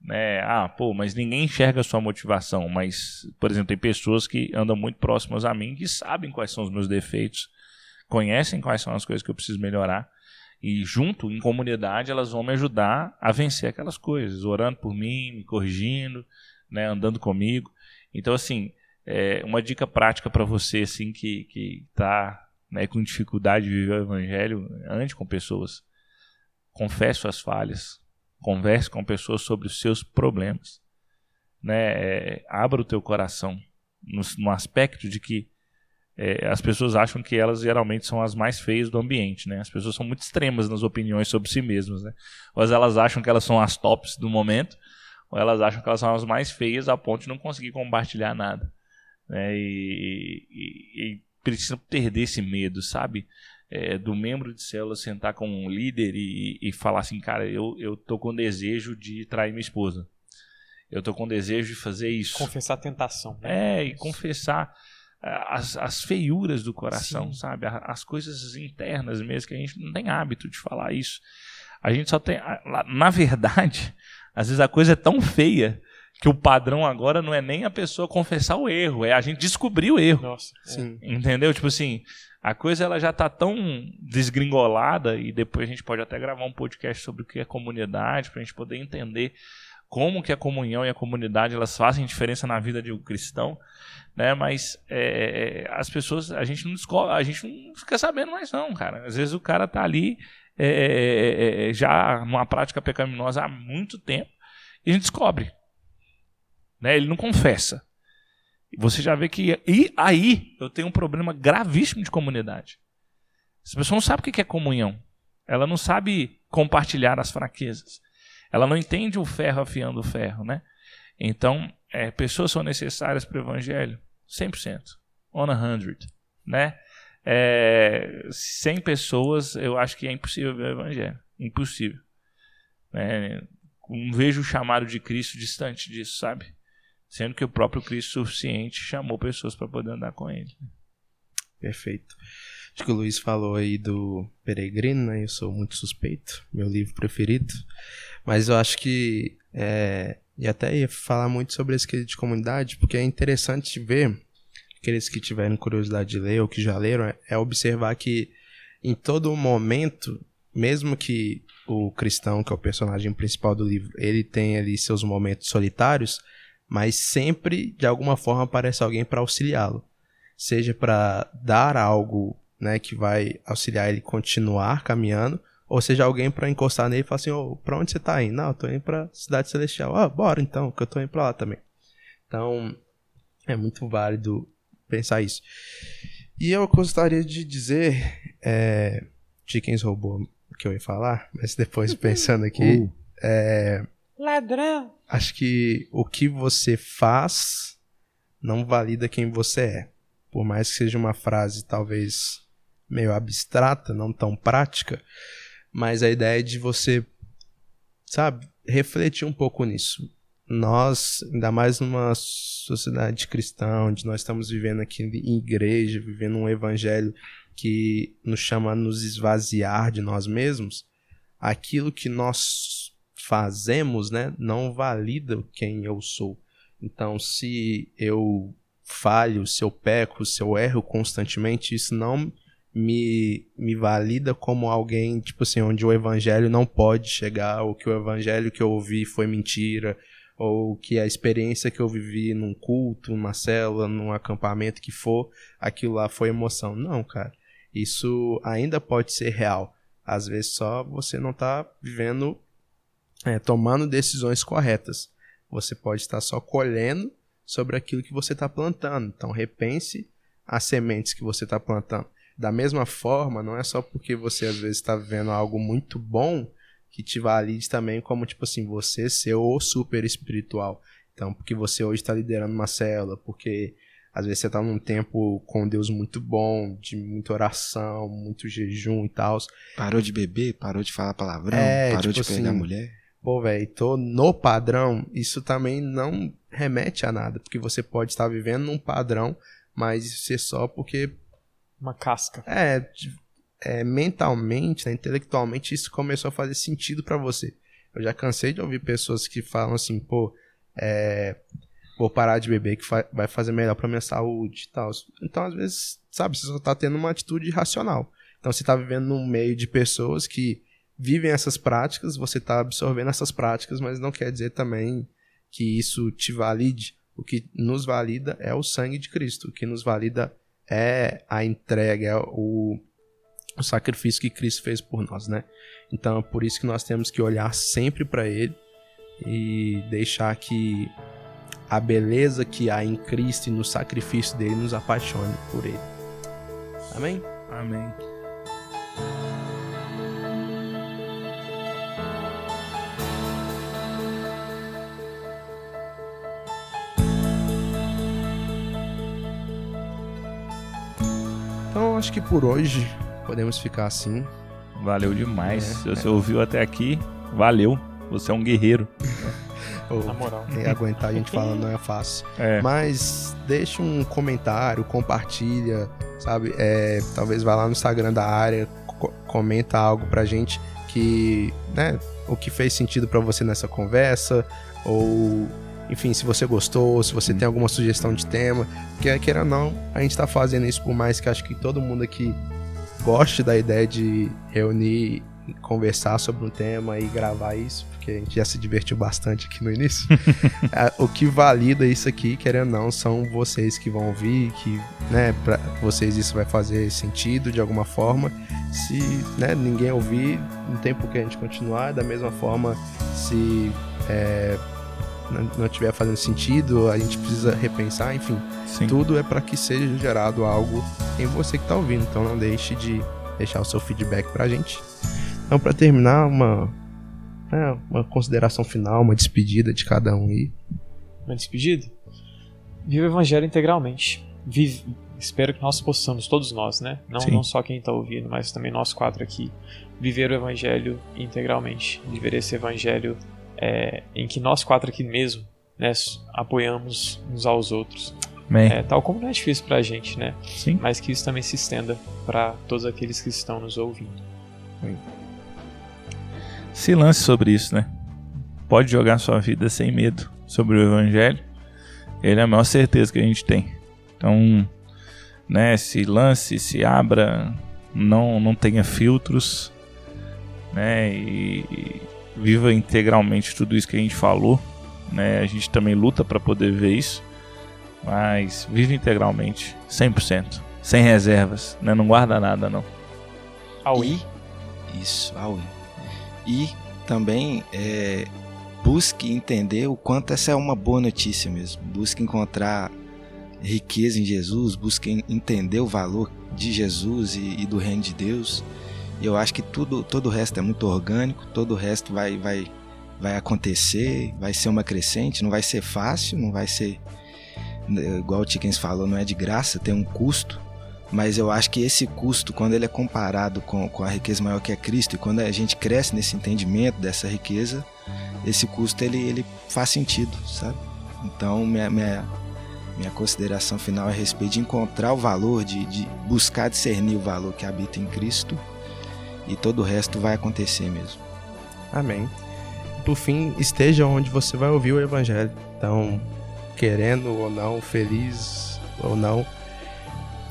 Né? Ah, pô, mas ninguém enxerga a sua motivação. Mas, por exemplo, tem pessoas que andam muito próximas a mim que sabem quais são os meus defeitos, conhecem quais são as coisas que eu preciso melhorar. E junto, em comunidade, elas vão me ajudar a vencer aquelas coisas, orando por mim, me corrigindo, né, andando comigo. Então, assim, é uma dica prática para você assim que que está né, com dificuldade de viver o evangelho, ande com pessoas, confesse suas falhas, converse com pessoas sobre os seus problemas, né? É, abra o teu coração no, no aspecto de que é, as pessoas acham que elas geralmente são as mais feias do ambiente, né? As pessoas são muito extremas nas opiniões sobre si mesmas, né? Ou elas acham que elas são as tops do momento, ou elas acham que elas são as mais feias a ponto de não conseguir compartilhar nada né? E, e, e precisa perder esse medo, sabe? É, do membro de célula sentar com um líder e, e falar assim, cara, eu, eu tô com desejo de trair minha esposa. Eu tô com desejo de fazer isso. Confessar a tentação. Né? É, e confessar as, as feiuras do coração, Sim. sabe? As coisas internas mesmo, que a gente não tem hábito de falar isso. A gente só tem. Na verdade, às vezes a coisa é tão feia que o padrão agora não é nem a pessoa confessar o erro, é a gente descobrir o erro. Nossa. é. Sim. Entendeu? Tipo assim, a coisa ela já tá tão desgringolada e depois a gente pode até gravar um podcast sobre o que é comunidade pra gente poder entender como que a comunhão e a comunidade elas fazem diferença na vida de um cristão, né? Mas é, as pessoas a gente não descobre, a gente não fica sabendo mais não, cara. Às vezes o cara tá ali é, é, é, já numa prática pecaminosa há muito tempo e a gente descobre, né? Ele não confessa. Você já vê que. E aí eu tenho um problema gravíssimo de comunidade. Essa pessoa não sabe o que é comunhão. Ela não sabe compartilhar as fraquezas. Ela não entende o ferro afiando o ferro, né? Então, é, pessoas são necessárias para o evangelho? 100%. On a 100, né? É, 100 pessoas, eu acho que é impossível ver o evangelho. Impossível. É, não vejo o chamado de Cristo distante disso, sabe? Sendo que o próprio Cristo suficiente chamou pessoas para poder andar com ele. Perfeito. Acho que o Luiz falou aí do Peregrino, né? Eu sou muito suspeito, meu livro preferido. Mas eu acho que. É, e até ia falar muito sobre esse quesito de comunidade, porque é interessante ver, aqueles que tiverem curiosidade de ler ou que já leram, é, é observar que em todo momento, mesmo que o cristão, que é o personagem principal do livro, ele tem ali seus momentos solitários, mas sempre de alguma forma aparece alguém para auxiliá-lo, seja para dar algo, né, que vai auxiliar ele continuar caminhando, ou seja alguém para encostar nele e falar assim, ô, para onde você tá indo? Não, eu tô indo para cidade celestial. Ah, bora então, que eu tô indo para lá também. Então, é muito válido pensar isso. E eu gostaria de dizer, é, Chickens roubou o que eu ia falar, mas depois pensando aqui, é, Ladrão. Acho que o que você faz não valida quem você é. Por mais que seja uma frase talvez meio abstrata, não tão prática, mas a ideia é de você, sabe, refletir um pouco nisso. Nós, ainda mais numa sociedade cristã, onde nós estamos vivendo aqui em igreja, vivendo um evangelho que nos chama a nos esvaziar de nós mesmos, aquilo que nós fazemos, né, não valida quem eu sou. Então, se eu falho, se eu peco, se eu erro constantemente, isso não me, me valida como alguém, tipo assim, onde o evangelho não pode chegar, ou que o evangelho que eu ouvi foi mentira, ou que a experiência que eu vivi num culto, numa célula, num acampamento que for, aquilo lá foi emoção. Não, cara. Isso ainda pode ser real. Às vezes só você não tá vivendo, é, tomando decisões corretas. você pode estar só colhendo sobre aquilo que você está plantando. Então, repense as sementes que você está plantando. Da mesma forma, não é só porque você às vezes está vivendo algo muito bom que te valide também como, tipo assim, você ser o super espiritual. Então, porque você hoje está liderando uma célula, porque às vezes você está num tempo com Deus muito bom, de muita oração, muito jejum e tal. Parou de beber, parou de falar palavrão, É, parou tipo de pegar assim, mulher. Pô, velho, tô no padrão, isso também não remete a nada, porque você pode estar vivendo num padrão, mas ser só porque Uma casca. é, é, mentalmente, né, intelectualmente, isso começou a fazer sentido pra você. Eu já cansei de ouvir pessoas que falam assim, pô, é, vou parar de beber que fa- vai fazer melhor pra minha saúde e tal. Então, às vezes, sabe, você só tá tendo uma atitude irracional. Então, você tá vivendo num meio de pessoas que vivem essas práticas, você tá absorvendo essas práticas, mas não quer dizer também que isso te valide. O que nos valida é o sangue de Cristo. O que nos valida é a entrega, é o, o sacrifício que Cristo fez por nós, né? Então é por isso que nós temos que olhar sempre para Ele e deixar que a beleza que há em Cristo e no sacrifício dele nos apaixone por Ele. Amém? Amém. Acho que por hoje podemos ficar assim. Valeu demais. É, Se você ouviu até aqui, valeu. Você é um guerreiro. Ou, Na moral. é, aguentar a gente falando não é fácil. É. Mas deixa um comentário, compartilha, sabe? É, talvez vá lá no Instagram da área, co- comenta algo pra gente que, né, o que fez sentido pra você nessa conversa, ou enfim, se você gostou, se você tem alguma sugestão de tema, quer queira ou não, a gente tá fazendo isso por mais que acho que todo mundo aqui goste da ideia de reunir, e conversar sobre um tema e gravar isso, porque a gente já se divertiu bastante aqui no início. É, o que valida isso aqui, querendo ou não, são vocês que vão ouvir, que, né, pra vocês isso vai fazer sentido de alguma forma. Se, né, ninguém ouvir, não tem por que a gente continuar. Da mesma forma, se é, não- não estiver fazendo sentido, a gente precisa repensar, enfim. Sim. Tudo é para que seja gerado algo em você que tá ouvindo. Então não deixe de deixar o seu feedback pra gente. Então, para terminar, uma, é, uma consideração final, uma despedida de cada um aí. Uma despedida? Viva o Evangelho integralmente. Vive, espero que nós possamos, todos nós, né? Não, Sim. não só quem está ouvindo, mas também nós quatro aqui, viver o Evangelho integralmente. Viver esse Evangelho é, em que nós quatro aqui mesmo né, apoiamos uns aos outros. É, tal como não é difícil pra gente, né? Sim. Mas que isso também se estenda para todos aqueles que estão nos ouvindo. Se lance sobre isso, né? Pode jogar sua vida sem medo sobre o Evangelho. Ele é a maior certeza que a gente tem. Então, né? Se lance, se abra, não, não tenha filtros, né? E viva integralmente tudo isso que a gente falou, né? A gente também luta para poder ver isso, mas vive integralmente, 100%, sem reservas, né? Não guarda nada, não. Aui. E, isso, Aui. E também é, busque entender o quanto essa é uma boa notícia mesmo. Busque encontrar riqueza em Jesus, busque entender o valor de Jesus e, e do reino de Deus. Eu acho que tudo, todo o resto é muito orgânico, todo o resto vai, vai, vai acontecer, vai ser uma crescente, não vai ser fácil, não vai ser, né, igual o Tickens falou, não é de graça, tem um custo. Mas eu acho que esse custo, quando ele é comparado com, com a riqueza maior que é Cristo, e quando a gente cresce nesse entendimento dessa riqueza, esse custo ele, ele faz sentido, sabe? Então, minha, minha, minha consideração final é a respeito de encontrar o valor, de, de buscar discernir o valor que habita em Cristo, e todo o resto vai acontecer mesmo. Amém. Por fim, esteja onde você vai ouvir o Evangelho. Então, querendo ou não, feliz ou não,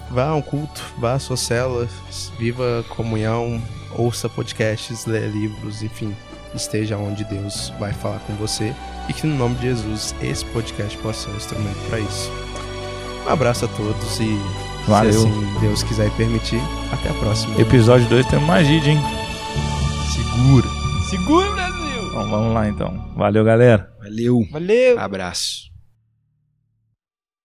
vá a um culto, vá à sua célula, viva comunhão, ouça podcasts, lê livros, enfim, esteja onde Deus vai falar com você e que no nome de Jesus esse podcast possa ser um instrumento para isso. Um abraço a todos e Valeu. se assim Deus quiser e permitir, até a próxima. Episódio 2 tem uma gíria, hein? Segura. Segura, Brasil! Então vamos lá então. Valeu, galera. Valeu. Valeu! Abraço.